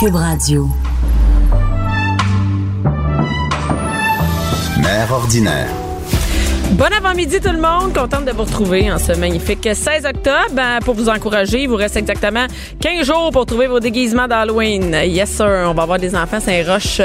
Cube Radio. Mère ordinaire. Bon avant-midi tout le monde, contente de vous retrouver en ce magnifique 16 octobre. Ben, pour vous encourager, il vous reste exactement 15 jours pour trouver vos déguisements d'Halloween. Yes sir, on va avoir des enfants Saint-Roch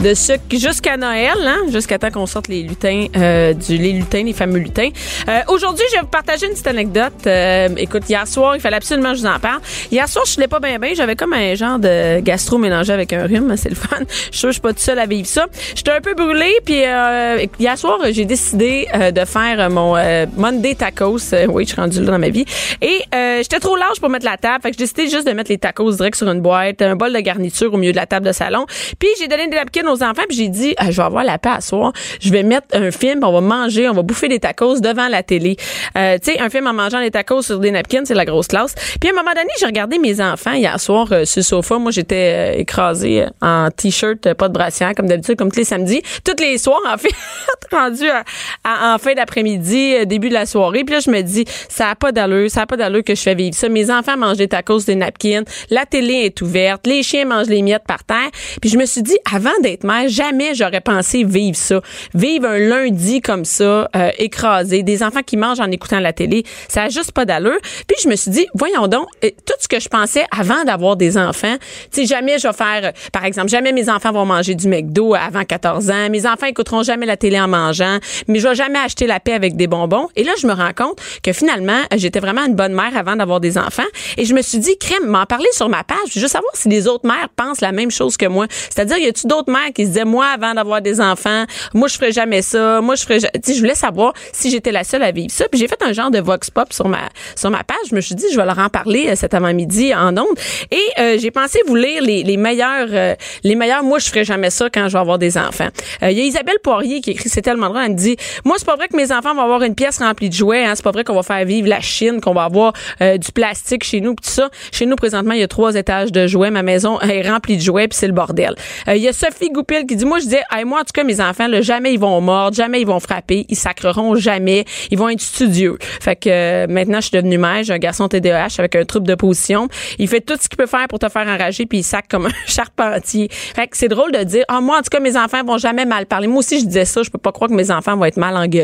de sucre jusqu'à Noël, hein, jusqu'à temps qu'on sorte les lutins, euh, du, les lutins, les fameux lutins. Euh, Aujourd'hui, je vais vous partager une petite anecdote. Euh, écoute, hier soir, il fallait absolument que je vous en parle. Hier soir, je ne pas bien bien, j'avais comme un genre de gastro mélangé avec un rhume, c'est le fun. Je suis suis pas toute seule à vivre ça. J'étais un peu brûlée, puis euh, hier soir, j'ai décidé euh, de faire mon euh, Monday tacos. Euh, oui, je suis rendue là dans ma vie. Et euh, j'étais trop large pour mettre la table. Fait que j'ai décidé juste de mettre les tacos direct sur une boîte, un bol de garniture au milieu de la table de salon. Puis j'ai donné des napkins aux enfants, puis j'ai dit, ah, je vais avoir la paix à soir. Je vais mettre un film, on va manger, on va bouffer des tacos devant la télé. Euh, tu sais, un film en mangeant des tacos sur des napkins, c'est la grosse classe. Puis à un moment donné, j'ai regardé mes enfants hier soir euh, sur le sofa. Moi, j'étais euh, écrasée en t-shirt, pas de brassière, comme d'habitude, comme tous les samedis. Tous les soirs, en fait, rendu à, à- en fin d'après-midi, euh, début de la soirée. Puis là, je me dis, ça a pas d'allure, ça a pas d'allure que je fais vivre ça. Mes enfants mangent des tacos, des napkins, la télé est ouverte, les chiens mangent les miettes par terre. Puis je me suis dit, avant d'être mère, jamais j'aurais pensé vivre ça. Vivre un lundi comme ça, euh, écrasé, des enfants qui mangent en écoutant la télé, ça a juste pas d'allure. Puis je me suis dit, voyons donc, euh, tout ce que je pensais avant d'avoir des enfants, tu sais, jamais je vais faire, par exemple, jamais mes enfants vont manger du McDo avant 14 ans, mes enfants écouteront jamais la télé en mangeant, mais je vais jamais acheter la paix avec des bonbons. Et là, je me rends compte que finalement, j'étais vraiment une bonne mère avant d'avoir des enfants. Et je me suis dit, crème, m'en parler sur ma page, je veux savoir si les autres mères pensent la même chose que moi. C'est-à-dire, y a-tu d'autres mères qui se disaient, moi, avant d'avoir des enfants, moi, je ferais jamais ça, moi, je ferais, tu sais, je voulais savoir si j'étais la seule à vivre ça. Puis j'ai fait un genre de vox pop sur ma, sur ma page. Je me suis dit, je vais leur en parler euh, cet avant-midi en ondes. Et euh, j'ai pensé vous lire les, les meilleurs, euh, les meilleurs, moi, je ferais jamais ça quand je vais avoir des enfants. Euh, Il y a Isabelle Poirier qui écrit, c'est tellement drôle, elle me dit, moi, c'est pas vrai que mes enfants vont avoir une pièce remplie de jouets, hein, c'est pas vrai qu'on va faire vivre la Chine, qu'on va avoir euh, du plastique chez nous, pis tout ça. Chez nous, présentement, il y a trois étages de jouets. Ma maison est remplie de jouets, puis c'est le bordel. Euh, Il y a Sophie Goupil qui dit, moi, je disais, hey, moi, en tout cas, mes enfants, là, jamais ils vont mordre, jamais ils vont frapper, ils sacreront jamais, ils vont être studieux. Fait que euh, maintenant, je suis devenue mère, j'ai un garçon TDAH avec un trouble de position. Il fait tout ce qu'il peut faire pour te faire enrager, puis il sac comme un charpentier. Fait que c'est drôle de dire, ah, moi, en tout cas, mes enfants vont jamais mal parler. Moi aussi, je disais ça, je peux pas croire que mes enfants vont être mal engueulés.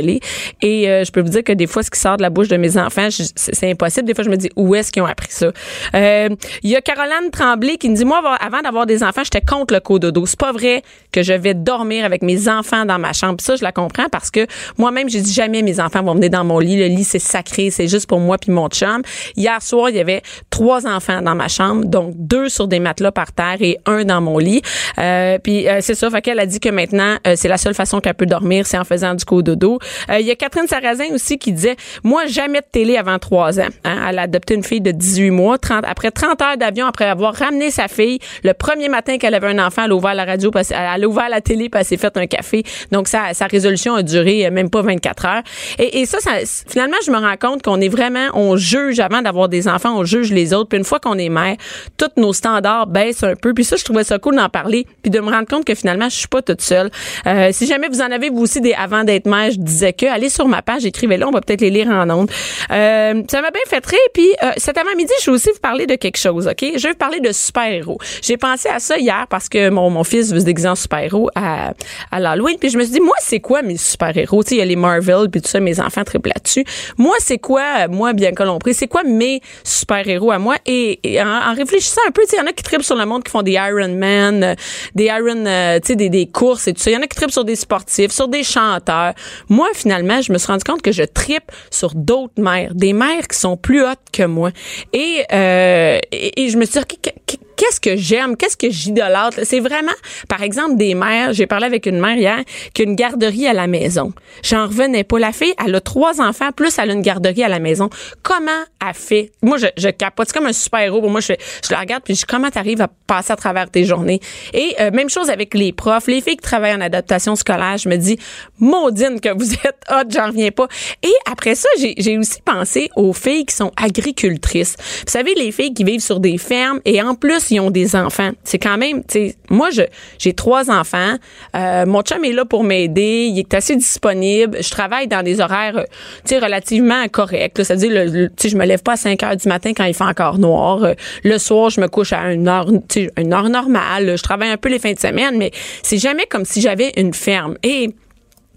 Et euh, je peux vous dire que des fois, ce qui sort de la bouche de mes enfants, c'est impossible. Des fois, je me dis, où est-ce qu'ils ont appris ça? Euh, Il y a Caroline Tremblay qui me dit, moi, avant- d'avoir des enfants, j'étais contre le cododo. C'est pas vrai que je vais dormir avec mes enfants dans ma chambre. Ça, je la comprends parce que moi-même, j'ai dit jamais mes enfants vont venir dans mon lit. Le lit, c'est sacré, c'est juste pour moi puis mon chum. Hier soir, il y avait trois enfants dans ma chambre, donc deux sur des matelas par terre et un dans mon lit. Euh, puis euh, c'est ça, fait qu'elle a dit que maintenant, euh, c'est la seule façon qu'elle peut dormir, c'est en faisant du cododo. Euh, Il y a Catherine Sarrazin aussi qui disait, moi, jamais de télé avant trois ans. Hein? Elle a adopté une fille de 18 mois. 30, après 30 heures d'avion, après avoir ramené sa fille, le premier matin qu'elle avait un enfant, elle a ouvert la radio, elle a ouvert la télé, puis elle s'est fait un café. Donc, sa, sa résolution a duré euh, même pas 24 heures. Et, et ça, ça, finalement, je me rends compte qu'on est vraiment, on juge avant d'avoir des enfants, on juge les autres. Puis une fois qu'on est mère, tous nos standards baissent un peu. Puis ça, je trouvais ça cool d'en parler, puis de me rendre compte que finalement, je suis pas toute seule. Euh, si jamais vous en avez vous aussi des avant d'être mère, je disais que allez sur ma page, écrivez-le, on va peut-être les lire en ondes. Euh, ça m'a bien fait rire. Puis euh, cet avant-midi, je vais aussi vous parler de quelque chose, ok? Je vais vous parler de super-héros. J'ai pensé à ça hier parce que mon, mon fils veut se déguiser en super-héros à, à l'Halloween. Puis je me suis dit, moi, c'est quoi mes super-héros? Tu sais, il y a les Marvel puis tout ça, mes enfants triplent là-dessus. Moi, c'est quoi, moi, bien que l'on c'est quoi mes super-héros à moi? Et, et en, en réfléchissant un peu, tu sais, il y en a qui trippent sur le monde qui font des Iron Man, euh, des Iron, euh, tu sais, des, des courses et tout ça. Il y en a qui trippent sur des sportifs, sur des chanteurs. Moi, finalement, je me suis rendu compte que je trippe sur d'autres mères, des mères qui sont plus hautes que moi. Et, euh, et, je me suis dit, qu'est-ce que j'aime, qu'est-ce que j'idolâtre? C'est vraiment, par exemple, des mères. J'ai parlé avec une mère hier qui a une garderie à la maison. J'en revenais pas. La fille, elle a trois enfants, plus elle a une garderie à la maison. Comment elle fait? Moi, je, je capote. C'est comme un super-héros. Moi, je, je la regarde puis je dis, comment t'arrives à passer à travers tes journées? Et euh, même chose avec les profs, les filles qui travaillent en adaptation scolaire. Je me dis, maudine que vous êtes hot, j'en reviens pas. Et après ça, j'ai aussi pensé aux filles qui sont agricultrices. Vous savez, les filles qui vivent sur des fermes et en plus, ont des enfants. C'est quand même, tu moi, j'ai trois enfants. Euh, mon chum est là pour m'aider. Il est assez disponible. Je travaille dans des horaires, euh, tu sais, relativement corrects. Ça veut dire, le, tu sais, je me lève pas à 5 heures du matin quand il fait encore noir. Euh, le soir, je me couche à une heure, tu sais, une heure normale. Je travaille un peu les fins de semaine, mais c'est jamais comme si j'avais une ferme.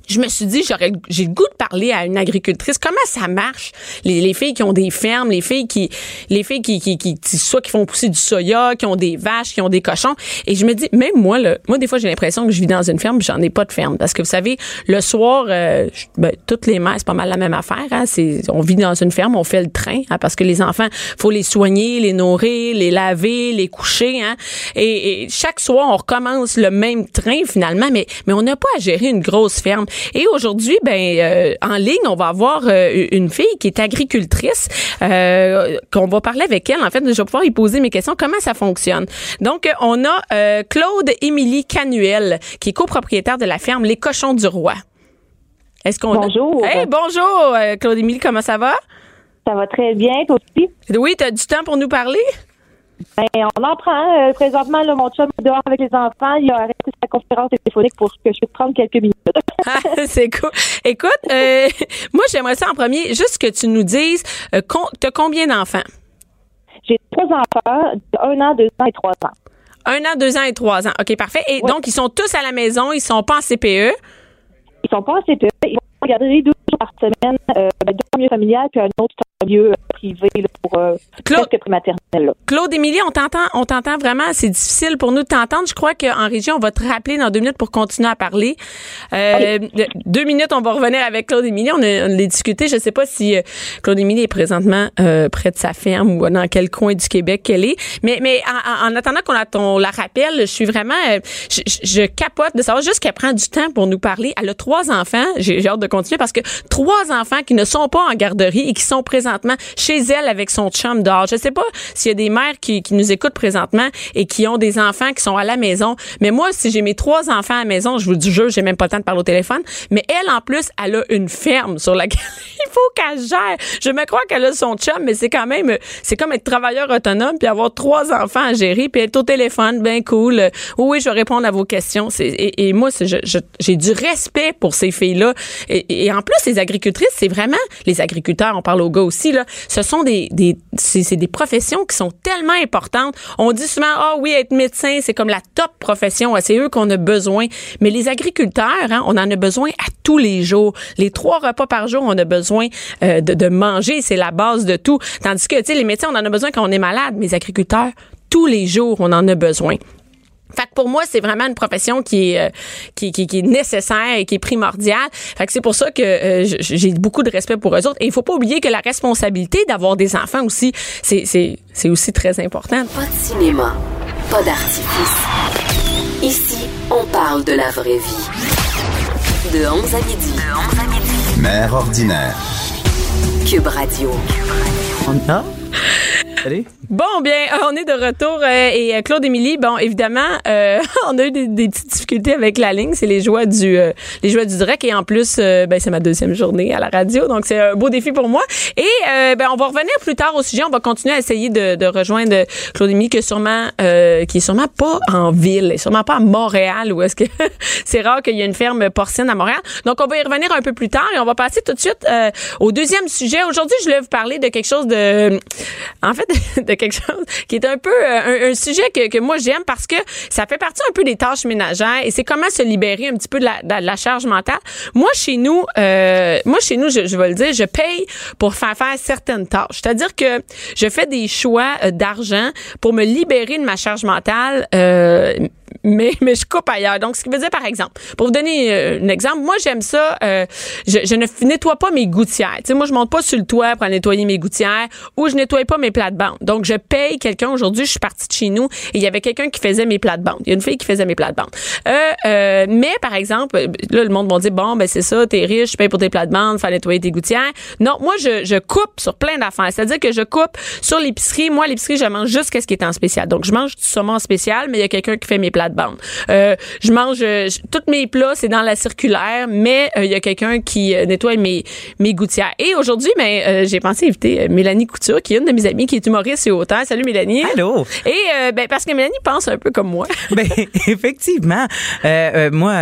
Je me suis dit, j'aurais, j'ai le goût de parler à une agricultrice. Comment ça marche? Les, les filles qui ont des fermes, les filles qui, les filles qui, qui, qui, soit qui font pousser du soya, qui ont des vaches, qui ont des cochons. Et je me dis, même moi, là, moi, des fois, j'ai l'impression que je vis dans une ferme, j'en ai pas de ferme. Parce que vous savez, le soir, euh, ben, toutes les mères, c'est pas mal la même affaire, hein? C'est, on vit dans une ferme, on fait le train, hein, parce que les enfants, faut les soigner, les nourrir, les laver, les coucher, hein? Et, et chaque soir, on recommence le même train, finalement, mais, mais on n'a pas à gérer une grosse ferme. Et aujourd'hui, ben euh, en ligne, on va avoir euh, une fille qui est agricultrice, euh, qu'on va parler avec elle. En fait, je vais pouvoir y poser mes questions. Comment ça fonctionne? Donc, on a Claude Émilie Canuel, qui est copropriétaire de la ferme Les Cochons du Roi. Est-ce qu'on bonjour. Hey, bonjour, Claude Émilie, comment ça va? Ça va très bien, toi aussi? Oui, tu as du temps pour nous parler? Ben, on en prend. Euh, présentement, là, mon chum est dehors avec les enfants. Il a arrêté sa conférence téléphonique pour que je puisse prendre quelques minutes. ah, c'est cool. Écoute, euh, moi, j'aimerais ça en premier, juste que tu nous dises, euh, tu as combien d'enfants? J'ai trois enfants, un an, deux ans et trois ans. Un an, deux ans et trois ans. OK, parfait. Et donc, ils sont tous à la maison, ils sont pas en CPE? Ils sont pas en CPE. Ils vont garder deux jours par semaine, euh, ben, deux milieu familial, puis un autre lieu privé pour euh, Claude, Claude Émilie, on t'entend, on t'entend vraiment. C'est difficile pour nous de t'entendre. Je crois qu'en région, on va te rappeler dans deux minutes pour continuer à parler. Euh, deux minutes, on va revenir avec Claude Émilie. On, a, on discuté. Je sais pas si euh, Claude Émilie est présentement euh, près de sa ferme ou dans quel coin du Québec qu'elle est. Mais, mais en, attendant qu'on la, la rappelle, je suis vraiment, je, je, capote de savoir juste qu'elle prend du temps pour nous parler. Elle a trois enfants. J'ai hâte de continuer parce que trois enfants qui ne sont pas en garderie et qui sont chez elle avec son chum dehors. Je sais pas s'il y a des mères qui, qui nous écoutent présentement et qui ont des enfants qui sont à la maison. Mais moi, si j'ai mes trois enfants à la maison, je vous dis jeu, j'ai même pas le temps de parler au téléphone. Mais elle, en plus, elle a une ferme sur laquelle il faut qu'elle gère. Je me crois qu'elle a son chum, mais c'est quand même, c'est comme être travailleur autonome puis avoir trois enfants à gérer puis être au téléphone, ben cool. Oui, je vais répondre à vos questions. Et, et, moi, j'ai du respect pour ces filles-là. Et, et, en plus, les agricultrices, c'est vraiment les agriculteurs. On parle aux gars aussi Ce sont des, des c'est des professions qui sont tellement importantes. On dit souvent, ah oui, être médecin, c'est comme la top profession. C'est eux qu'on a besoin. Mais les agriculteurs, hein, on en a besoin à tous les jours. Les trois repas par jour, on a besoin euh, de, de manger. C'est la base de tout. Tandis que, tu les médecins, on en a besoin quand on est malade. Mais les agriculteurs, tous les jours, on en a besoin. Fait que pour moi, c'est vraiment une profession qui est, euh, qui, qui, qui, est nécessaire et qui est primordiale. Fait que c'est pour ça que euh, j'ai beaucoup de respect pour eux autres. Et il faut pas oublier que la responsabilité d'avoir des enfants aussi, c'est, c'est, c'est aussi très important. Pas de cinéma, pas d'artifice. Ici, on parle de la vraie vie. De 11 à midi. De 11 à midi. Mère ordinaire. Cube Radio. On a? Allez? Bon, bien, euh, on est de retour euh, et euh, Claude Émilie, bon, évidemment, on a eu des, petites difficultés avec la ligne, c'est les joies du les joies du direct et en plus, ben c'est ma deuxième journée à la radio, donc c'est un beau défi pour moi. Et ben on va revenir plus tard au sujet, on va continuer à essayer de, rejoindre Claude Émilie qui est sûrement qui est sûrement pas en ville, sûrement pas à Montréal, où est-ce que c'est rare qu'il y ait une ferme porcine à Montréal. Donc on va y revenir un peu plus tard et on va passer tout de suite au deuxième sujet. Aujourd'hui, je voulais vous parler de quelque chose de en fait de quelque chose qui est un peu euh, un, sujet que, que moi j'aime parce que ça fait partie un peu des tâches ménagères et c'est comment se libérer un petit peu de la, charge mentale. Moi chez nous, euh, moi chez nous, je, je vais le dire, je paye pour faire faire certaines tâches. C'est-à-dire que je fais des choix euh, d'argent pour me libérer de ma charge mentale. Mais, mais je coupe ailleurs. Donc, ce qui veut dire, par exemple, pour vous donner euh, un exemple, moi, j'aime ça, euh, je, je ne nettoie pas mes gouttières. Tu sais, moi, je monte pas sur le toit pour nettoyer mes gouttières ou je nettoie pas mes plates-bandes. Donc, je paye quelqu'un. Aujourd'hui, je suis partie de chez nous et il y avait quelqu'un qui faisait mes plates-bandes. Il y a une fille qui faisait mes plates-bandes. Euh, euh, mais, par exemple, là, le monde va dire, bon, ben c'est ça, t'es riche, tu payes pour tes plates-bandes, faut nettoyer tes gouttières. Non, moi, je, je coupe sur plein d'affaires. C'est-à-dire que je coupe sur l'épicerie. Moi, l'épicerie, je mange juste ce qui est en spécial. Donc, je mange du saumon spécial, mais il y a quelqu'un qui fait mes plates-bandes. Euh, je mange euh, je- tous mes plats, c'est dans la circulaire, mais euh, il y a quelqu'un qui nettoie mes, mes gouttières. Et aujourd'hui, ben, euh, j'ai pensé inviter Mélanie Couture, qui est une de mes amies, qui est humoriste et auteur. Salut Mélanie. Allô? Et ben, parce que Mélanie pense un peu comme moi. Ben, effectivement. Moi,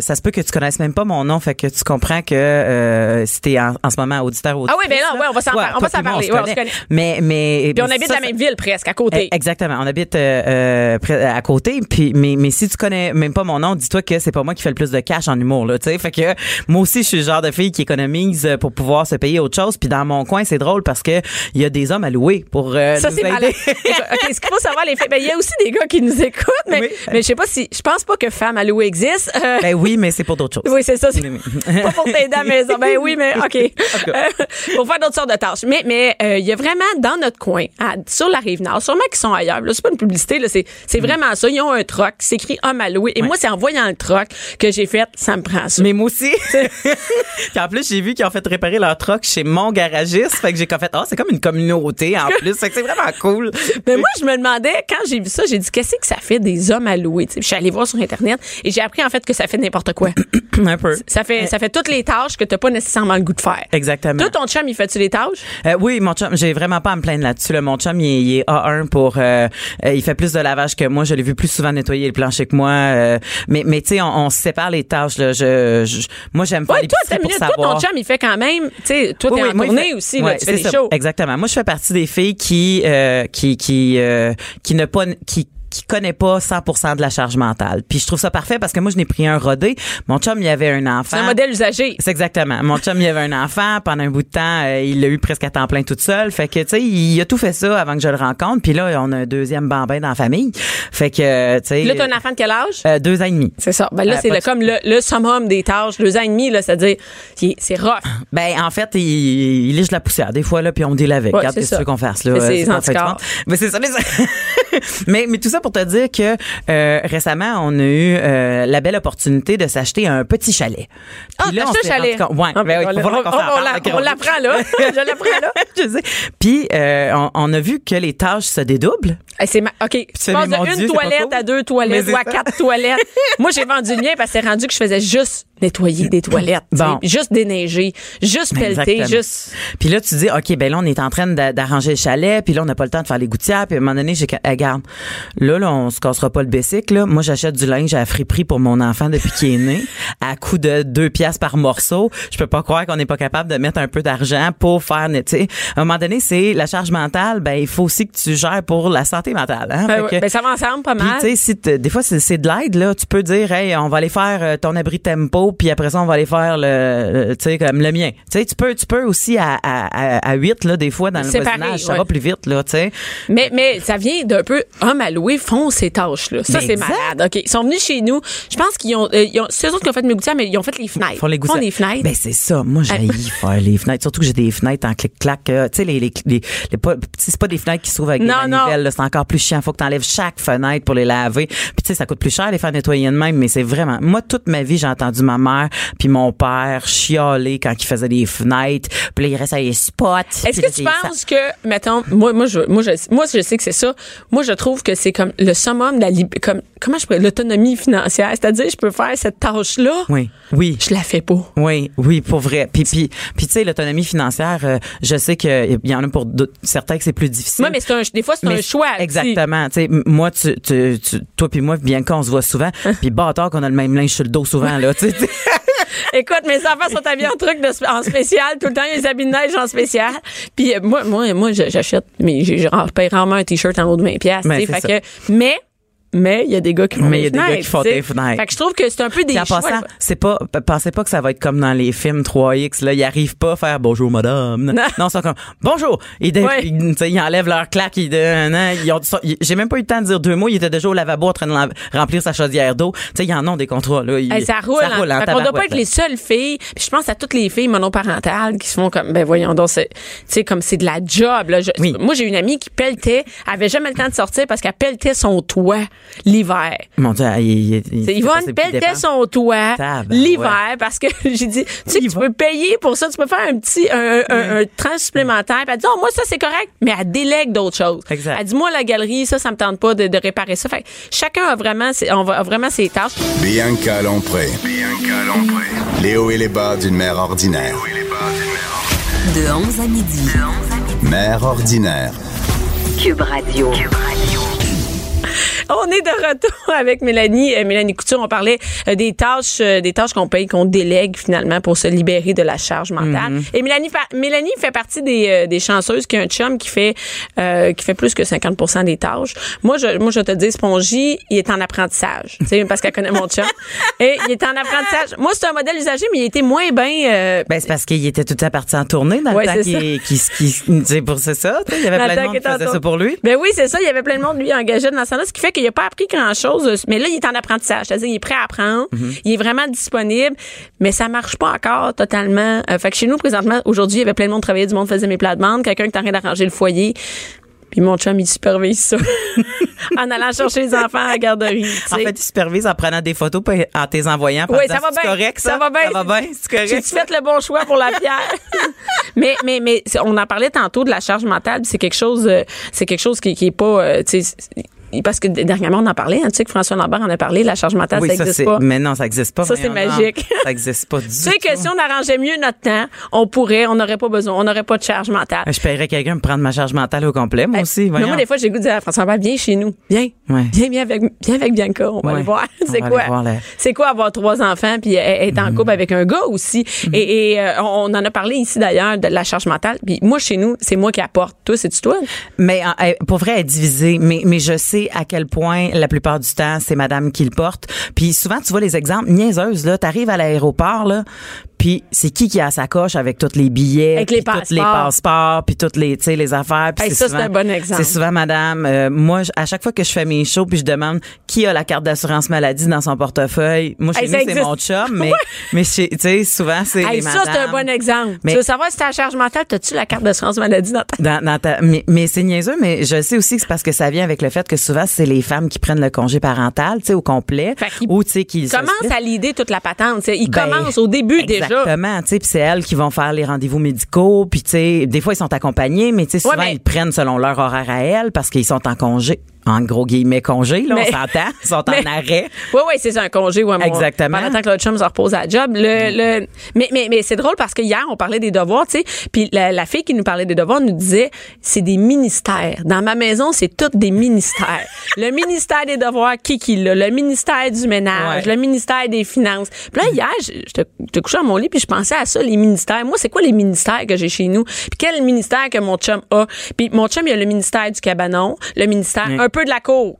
ça se peut que tu connaisses même pas mon nom, fait que tu comprends que si t'es en, en ce moment auditeur ou Ah oui, ben là, ouais, on va s'en par- on va s'en parler. Ouais, on se connaît. Mais, mais, Puis on mais habite ça, la même ville presque, à côté. Exactement. On habite à côté. Puis, mais, mais si tu connais même pas mon nom, dis-toi que c'est pas moi qui fais le plus de cash en humour. Là, tu sais. fait que moi aussi, je suis le genre de fille qui économise pour pouvoir se payer autre chose. Puis dans mon coin, c'est drôle parce que il y a des hommes à louer pour euh, Ça, c'est malade. OK, ce qu'il faut savoir, les filles, ben, il y a aussi des gars qui nous écoutent, mais, Oui. mais je sais pas si, je pense pas que femme à louer existe. Euh, ben oui, mais c'est pour d'autres choses. oui, c'est ça. pas pour t'aider à la maison. Ben oui, mais OK. Euh, pour faire d'autres sortes de tâches. Mais mais euh, il y a vraiment dans notre coin, à- sur la rive nord, sûrement qu'ils sont ailleurs. Là, c'est pas une publicité. Là, c'est c'est vraiment ça. Ils ont un troc, c'est écrit homme à louer. Et moi, c'est en voyant le troc que j'ai fait, ça me prend ça. Mais moi aussi. Puis en plus, j'ai vu qu'ils ont fait réparer leur truck chez mon garagiste. Fait que j'ai fait, oh, c'est comme une communauté en plus. Fait que c'est vraiment cool. Mais moi, je me demandais, quand j'ai vu ça, j'ai dit, qu'est-ce que ça fait des hommes à louer? Je suis allée voir sur Internet et j'ai appris en fait que ça fait n'importe quoi. un peu. Ça fait, ça fait toutes les tâches que t'as pas nécessairement le goût de faire. Exactement. Toi, ton chum, il fait-tu les tâches? Euh, oui, mon chum, j'ai vraiment pas à me plaindre là-dessus. Là. Mon chum, il est, il est A1 pour, euh, euh, il fait plus de lavage que moi. Je l'ai vu plus souvent nettoyer plancher que moi. euh, mais, mais tu sais, on, on se sépare les tâches. Là. Je, je- moi, j'aime faire Ouais, les toi, pour minute, toi, savoir. ton chum, il fait quand même, tu sais, toi, t'es Oui, en moi, il tournée fait- aussi, là, ouais, tu fais des ça. shows. Exactement. Moi, je fais partie des filles qui, euh, qui, qui, euh, qui ne pas, qui qui connaît pas 100% de la charge mentale. Puis je trouve ça parfait parce que moi je n'ai pris un rodé. Mon chum il avait un enfant. C'est un modèle usagé. C'est exactement. Mon chum, il avait un enfant. Pendant un bout de temps, euh, il l'a eu presque à temps plein toute seule. Fait que, tu sais, il a tout fait ça avant que je le rencontre. Puis là, on a un deuxième bambin dans la famille. Fait que, euh, tu sais... Là, t'as un enfant de quel âge? euh, deux ans et demi. C'est ça. Ben là, Euh, c'est de- comme le, le summum des tâches. Deux ans et demi, là, c'est-à-dire, c'est rough. Ben, en fait, il, il liche la poussière. Des fois, là, puis on avec. Ouais, Regarde, c'est qu'est-ce ça. qu'on fasse, là? C'est Euh, compte. Mais c'est ça, mais, mais tout ça pour te dire que, euh, récemment, on a eu, euh, la belle opportunité de s'acheter un petit chalet. Ah, là, on s'est chalet? compte- Ouais, Ah, ben oui, on- on- l'apprend, là. Je l'apprends, là. Je sais. Puis, euh, on, a vu que les tâches se dédoublent. Eh, c'est ma- OK. Tu passes de Dieu, toilette à deux toilettes ou à quatre toilettes. Moi, j'ai vendu le mien parce que c'est rendu que je faisais juste nettoyer des toilettes. Bon. Juste déneiger, juste pelleter, Exactement. juste. Puis là, tu dis, OK, ben là, on est en train d'a- d'arranger le chalet, puis là, on n'a pas le temps de faire les gouttières, puis à un moment donné, j'ai regarde, là, là, on se cassera pas le bessic, là. Moi, j'achète du linge à friperie pour mon enfant depuis qu'il est né, à coût de deux piastres par morceau. Je peux pas croire qu'on n'est pas capable de mettre un peu d'argent pour faire, tu sais. À un moment donné, c'est la charge mentale, ben, il faut aussi que tu gères pour la santé mentale, hein. Ben que- ben, ça va ensemble pas puis, mal. tu sais, si des fois, c'est de l'aide, là. Tu peux dire, hey, on va aller faire euh, ton abri tempo, puis après ça, on va aller faire le, le- tu sais, comme le mien. Tu sais, tu peux, tu peux aussi à, à, à, à 8, là, des fois, dans le voisinage, ça ouais. va plus vite, là, tu sais. Mais, mais ça vient d'un peu hommes à louer font ces tâches-là. Ça, c'est malade. OK. Ils sont venus chez nous. Je pense qu'ils ont, euh, ils ont c'est eux autres qui ont fait mes gouttières, mais ils ont fait les fenêtres. Ils font les gouttières. les fenêtres. Ben, c'est ça. Moi, j'ai faire les fenêtres. Surtout que j'ai des fenêtres en clic-clac. euh, tu sais, les, les, les, les pas, c'est pas des fenêtres qui s'ouvrent avec Non, des manivelles. C'est encore plus chiant. Faut que t'enlèves chaque fenêtre pour les laver. Puis, tu sais, ça coûte plus cher les faire nettoyer de même, mais c'est vraiment, moi, toute ma vie, j'ai entendu ma mère puis mon père chialer quand ils faisaient des fenêtres. Puis là, il reste à les spots. Est-ce que tu penses que, mettons, moi, moi, je, moi, je, moi, je sais que c'est ça. Moi, je trouve que c'est comme le summum de la comme, comment je pourrais, l'autonomie financière. C'est-à-dire, je peux faire cette tâche-là. Oui, oui. Je la fais pas. Oui, oui, pour vrai. Puis, puis, puis tu sais, l'autonomie financière, euh, je sais qu'il y en a pour certains que c'est plus difficile. Moi, mais c'est un, des fois, c'est un choix. Exactement. Tu sais, moi, tu, tu, tu- toi puis moi, bien qu'on se voit souvent, puis bâtard qu'on a le même linge sur le dos souvent là. Tu sais. Écoute, mes enfants sont habillés en truc de, en spécial. Tout le temps, ils habillent de neige en spécial. Puis euh, moi, moi, moi, j'achète, mais je, paye rarement un t-shirt en haut de 20 pièces. Ben, c'est fait que, mais mais il y a des gars qui font Mais il y a des des gars fenêtres, qui font des fenêtres. Fait que je trouve que c'est un peu des Puis en choix. passant, c'est pas, pensez pas que ça va être comme dans les films 3X, là. Ils arrivent pas à faire bonjour madame. Non. Non, ils sont comme bonjour. Ils, Ouais. enlèvent leur claque. Ils, ils ont, j'ai même pas eu le temps de dire deux mots. Ils étaient déjà au lavabo en train de remplir sa chaudière d'eau. Tu sais, ils en ont des contrats, là. Hey, ça roule. Ça roule hein. en Fait qu'on doit pas être les seules filles. Puis je pense à toutes les filles monoparentales qui se font comme, ben voyons donc, c'est- tu sais, comme c'est de la job. Là. Je- Oui. Moi, j'ai une amie qui pelletait, elle avait jamais le temps de sortir parce qu'elle pelletait son toit l'hiver. Mon Dieu, il, il, il- Yvonne pelletait son toit l'hiver parce que j'ai dit, tu sais, que tu peux payer pour ça, tu peux faire un petit, un, un, un tranche supplémentaire. Puis elle dit, oh, moi, ça, c'est correct, mais elle délègue d'autres choses. Exact. Elle dit, moi, la galerie, ça, ça me tente pas de, de réparer ça. Fait que chacun a vraiment, ses- on va- a vraiment ses tâches. Bianca Lompré. Les hauts et les bas d'une mère ordinaire. De 11 à midi. Mère ordinaire. Cube Radio. On est de retour avec Mélanie, euh, Mélanie Couture. On parlait euh, des tâches, euh, des tâches qu'on paye, qu'on délègue finalement pour se libérer de la charge mentale. Mhm. Et Mélanie, Mélanie fait partie des, euh, des chanceuses qui a un chum qui fait euh, qui fait plus que 50% des tâches. Moi, je, moi, je te dis, Spongy, il est en apprentissage, tu sais, parce qu'elle connaît mon chum. Et il est en apprentissage. Moi, c'est un modèle usagé, mais il était moins bien. euh, Ben, c'est parce qu'il était tout à parti en tournée dans Ouais, le temps c'est ça. qu'il, qu'il, qu'il- c'est pour c'est ça, il y avait Dans plein de monde qui faisait ça pour lui. Ben oui, c'est ça. Il y avait plein de monde, lui, engagé dans ça, ce qui fait qu'il n'a pas appris grand-chose. Mais là, il est en apprentissage. C'est-à-dire, il est prêt à apprendre. Mm-hmm. Il est vraiment disponible. Mais ça marche pas encore totalement. Euh, fait que chez nous, présentement, aujourd'hui, il y avait plein de monde travaillait, du monde faisait mes plats de demande, quelqu'un qui est en train d'arranger le foyer. Puis mon chum, il supervise ça. en allant chercher les enfants à la garderie. En fait, il supervise en prenant des photos puis en t'es envoyant. Oui, ça va C'est bien. correct, ça? Ça? va bien. Ça va bien, c'est correct. J'ai-tu fait le bon choix pour la pierre? mais, mais, mais, on en parlait tantôt de la charge mentale, c'est quelque chose, euh, c'est quelque chose qui, qui est pas, euh, parce que dernièrement, on en parlait, hein, tu sais que François Lambert en a parlé, la charge mentale, Oui, ça n'existe c'est, pas. mais non, ça existe pas. Ça, c'est non. magique. Ça existe pas du Tu sais que tout. si on arrangeait mieux notre temps, on pourrait, on n'aurait pas besoin, on n'aurait pas de charge mentale. Je paierais quelqu'un pour prendre ma charge mentale au complet, moi aussi. Mais voyons. moi, des fois, j'ai goût de dire à François Lambert, viens chez nous. Viens. Ouais. Viens, viens avec, viens avec Bianca. On va Ouais. aller voir. C'est quoi? C'est quoi avoir trois enfants puis être en couple avec un gars aussi? Et, et, euh, on en a parlé ici d'ailleurs de la charge mentale. Puis moi, chez nous, c'est moi qui apporte. Toi, c'est-tu toi? Mais pour vrai, elle est divisée. Mais, mais je sais à quel point la plupart du temps, c'est madame qui le porte. Puis souvent, tu vois les exemples niaiseuses, là. T'arrives à l'aéroport, là, puis c'est qui qui a sa coche avec tous les billets, Avec les puis tous les passeports. passeports, puis toutes les, tu sais, les affaires. Puis Hey, ça, c'est un bon exemple. C'est souvent madame. euh, moi, à chaque fois que je fais mes shows, puis je demande qui a la carte d'assurance maladie dans son portefeuille? Moi, chez Hey, nous, c'est mon chum, mais, mais tu sais, souvent, c'est Hey, les ça, c'est un bon exemple. Mais- tu veux savoir si t'as la charge mentale, t'as-tu la carte d'assurance maladie dans ta... Dans, dans ta- mais mais c'est niaiseux, mais je sais aussi que c'est parce que ça vient avec le fait que souvent, c'est les femmes qui prennent le congé parental, tu sais, au complet. Fait ou, tu sais, qui Commence à l'idée toute la patente. tu sais. Il Ben, commence au début déjà. Exactement, puis c'est elles qui vont faire les rendez-vous médicaux, puis tu sais, des fois ils sont accompagnés, mais tu sais souvent Ouais, mais- ils prennent selon leur horaire à elles parce qu'ils sont en congé, en gros guillemets congé, là, Mais- on s'entend, ils sont mais- en arrêt. Oui, oui, c'est ça, un congé ou un mois. Exactement. Pendant que l'autre chum se repose à la job. Le, le, mais mais, mais c'est drôle parce que hier, on parlait des devoirs, tu sais. Puis la, la fille qui nous parlait des devoirs nous disait c'est des ministères. Dans ma maison, c'est tous des ministères. le ministère des devoirs, qui qui l'a? Le ministère du ménage, Ouais. le ministère des finances. Puis là, hier, je- j'étais j'étais couché dans mon lit puis je pensais à ça, les ministères. Moi, c'est quoi les ministères que j'ai chez nous? Puis quel ministère que mon chum a? Puis mon chum, il a le ministère du cabanon, le ministère Ouais. un peu de la cour.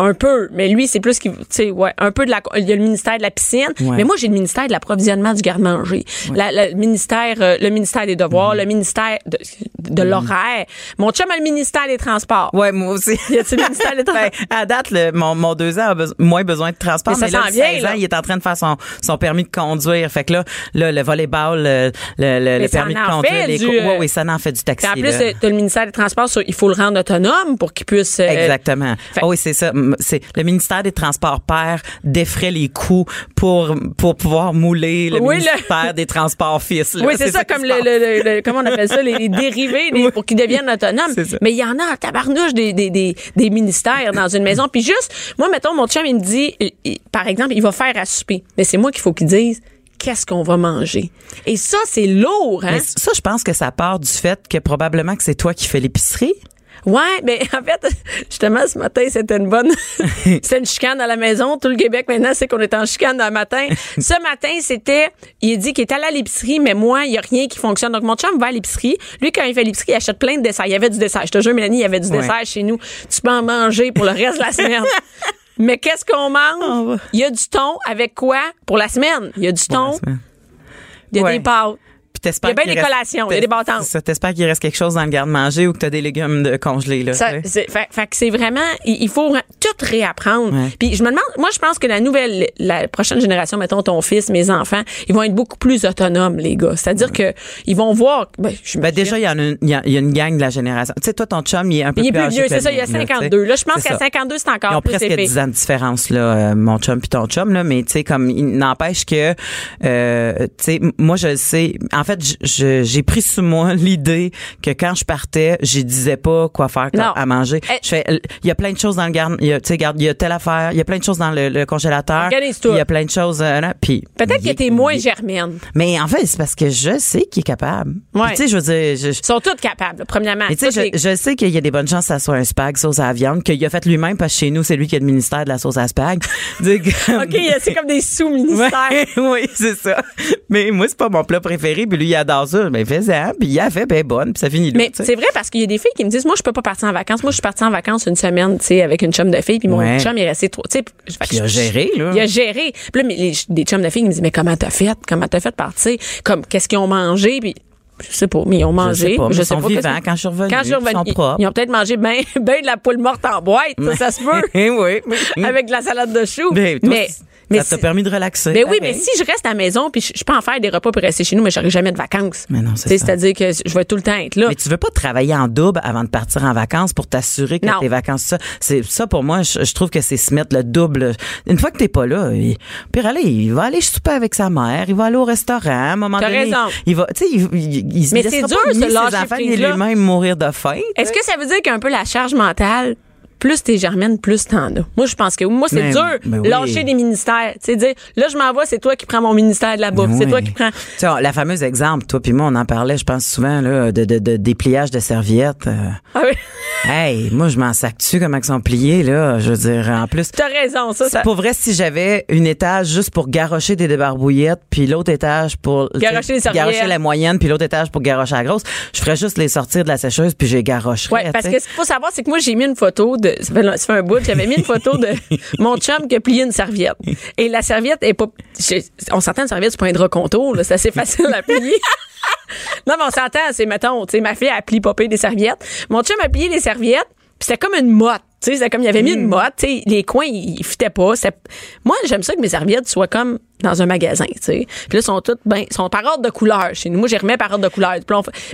Un peu, mais lui, c'est plus qu'il, tu sais, ouais, un peu de la, il y a le ministère de la piscine, Ouais. mais moi, j'ai le ministère de l'approvisionnement du garde-manger, La- la- le ministère, euh, le ministère des devoirs, Mm-hmm. le ministère de, de l'horaire. Mon chum a le ministère des transports. Ouais, moi aussi. Y a-t-il le ministère des Ben, transports? à date, le- mon, mon deux ans a beso- moins besoin de transport. Mais ça là, vient, 16 là. ans, il est en train de faire son, son permis de conduire. Fait que là, là le volleyball, le, le, le, permis de conduire, les du, cours. euh, Ouais, oui, ça en fait du taxi. En plus, euh, t'as le ministère des transports, sur- il faut le rendre autonome pour qu'il puisse. euh, Exactement. fait- Ah oui, c'est ça. C'est le ministère des Transports père défrait les coûts pour pour pouvoir mouler le Oui, le- ministère des Transports fils. là. Oui, c'est ça, comme le, comment on appelle ça, les, les dérivés les- pour qu'ils deviennent autonomes. Mais il y en a en tabarnouche des, des, des, des ministères dans une maison. Puis juste, moi, mettons, mon chum, il me dit, il- par exemple, il va faire à souper. Mais c'est moi qu'il faut qu'il dise qu'est-ce qu'on va manger? Et ça, c'est lourd, hein? Mais ça, je pense que ça part du fait que probablement que c'est toi qui fais l'épicerie. Ouais, mais en fait, justement, ce matin, c'était une bonne. c'était une chicane à la maison. Tout le Québec, maintenant, c'est qu'on est en chicane dans le matin. Ce matin, c'était. Il dit qu'il est allé à l'épicerie, mais moi, il n'y a rien qui fonctionne. Donc, mon chum va à l'épicerie. Lui, quand il fait l'épicerie, il achète plein de desserts. Il y avait du dessert. Je te jure, Mélanie, il y avait du Ouais. dessert chez nous. Tu peux en manger pour le reste de la semaine. Mais qu'est-ce qu'on mange? Il y a du thon avec quoi? Pour la semaine? Il y a du thon, il y a Ouais. des pâtes. Puis t'espères Il y a bien qu'il des reste- collations, il y a des bâtons. Ça, T'espères qu'il reste quelque chose dans le garde-manger ou que t'as des légumes de congelés, là. Ça, c'est, fait, fait que c'est vraiment, il il faut tout réapprendre. Ouais. Puis je me demande, moi je pense que la nouvelle, la prochaine génération, mettons ton fils, mes enfants, ils vont être beaucoup plus autonomes, les gars. C'est-à-dire que ils vont voir. Ben, je Ben déjà, il y en a une, il y a, il y a une gang de la génération. Tu sais, toi, ton chum, il est un peu il est plus vieux, c'est ça, il y a mien, là, tu sais. 52. Là, je pense qu'à ça. 52, c'est Ils encore ont plus presque épais. 10 ans de différence, là, euh, mon chum puis ton chum, là, mais tu sais, comme, il n'empêche que, euh, tu sais, moi, je le sais, en fait, j'ai pris sur moi l'idée que quand je partais, je disais pas quoi faire Non. à manger. Eh. Je fais, il y a plein de choses dans le garde, tu sais, garde, il y a telle affaire, il y a plein de choses dans le, le congélateur. Il y a plein de choses, euh, puis. Peut-être que t'es moins germaine. Mais en fait, c'est parce que je sais qu'il est capable. Ouais. Tu sais, je veux dire, je, Ils sont toutes capables, premièrement. tu sais, je, je sais qu'il y a des bonnes chances que ça soit un spag sauce à la viande, qu'il a fait lui-même parce que chez nous, c'est lui qui a le ministère de la sauce à spag. OK, c'est comme des sous-ministères. Ouais, oui, c'est ça. Mais moi, c'est pas mon plat préféré, puis lui, il adore ça. Ben, fais-ça, puis il a fait, ben, bonne, puis ça finit là. Mais c'est vrai parce qu'il y a des filles qui me disent moi je peux pas partir en vacances. Moi je suis partie en vacances une semaine, tu sais avec une chum de filles puis mon Ouais. chum il est resté trop, tu sais je- il a je- géré, là. Il a géré. Puis là mais les, des chums de filles ils me disent mais comment t'as fait? Comment t'as fait partir? Comme qu'est-ce qu'ils ont mangé? Puis je sais pas, mais ils ont mangé. sais pas, mais sont vivants que- quand je suis revenue, Quand je suis ils sont revenue, propres. ils ont peut-être mangé bien ben de la poule morte en boîte, ça, ça se peut. Oui. Avec de la salade de choux. Ben, toi, mais ça mais t'a c'est- permis de relaxer. ben oui, mais pareil. si je reste à la maison puis je, je peux en faire des repas pour rester chez nous, mais j'aurai jamais de vacances. Mais non, c'est ça. C'est-à-dire que je vais tout le temps être là. Mais tu veux pas travailler en double avant de partir en vacances pour t'assurer que Non. tes vacances, ça, c'est ça pour moi, je, je trouve que c'est se mettre le double. Une fois que t'es pas là, il, puis allez, il va aller souper avec sa mère, il va aller au restaurant, à un moment T'as donné, raison. il va, tu sais, il, il, il se Mais c'est dur, pas ce ni ses lâcher enfants prise-là. lui-même mourir de faim. Est-ce que ça veut dire qu'un peu la charge mentale, plus t'es germaine, plus t'en as? Moi, je pense que moi, c'est Mais- dur. oui. Lâcher des ministères. Tu sais, dire, là, je m'en vais, c'est toi qui prends mon ministère de la bouffe. C'est toi qui prends. Tu sais, la fameuse exemple, toi puis moi, on en parlait, je pense souvent là, de, de, de dépliage de serviettes. euh. Ah oui. Hey, moi, je m'en sac dessus comment elles sont là? Je veux dire, en plus, T'as raison, ça, ça. Pour vrai, si j'avais une étage juste pour garrocher des débarbouillettes, puis l'autre étage pour Garrocher les serviettes. garrocher la moyenne, puis l'autre étage pour garrocher la grosse, je ferais juste les sortir de la sécheuse, puis j'ai garrocherais. Ouais, parce que ce qu'il faut savoir, c'est que moi, j'ai mis une photo de. Ça fait, ça fait un bout, j'avais mis une photo de mon chum qui a plié une serviette. Et la serviette est pas. on s'entend, une serviette, c'est pas un drap contour, là. C'est assez facile à plier. non, mais on s'entend, c'est, mettons, tu sais, ma fille a plié popé des serviettes. Mon chum a plié les serviettes, puis c'était comme une motte. Tu sais, comme il avait mis une motte, tu sais, les coins, ils, fitaient pas. Moi, j'aime ça que mes serviettes soient comme dans un magasin, tu sais. Puis là, sont toutes, ben, sont par ordre de couleur chez nous. Moi, j'ai remets par ordre de couleur.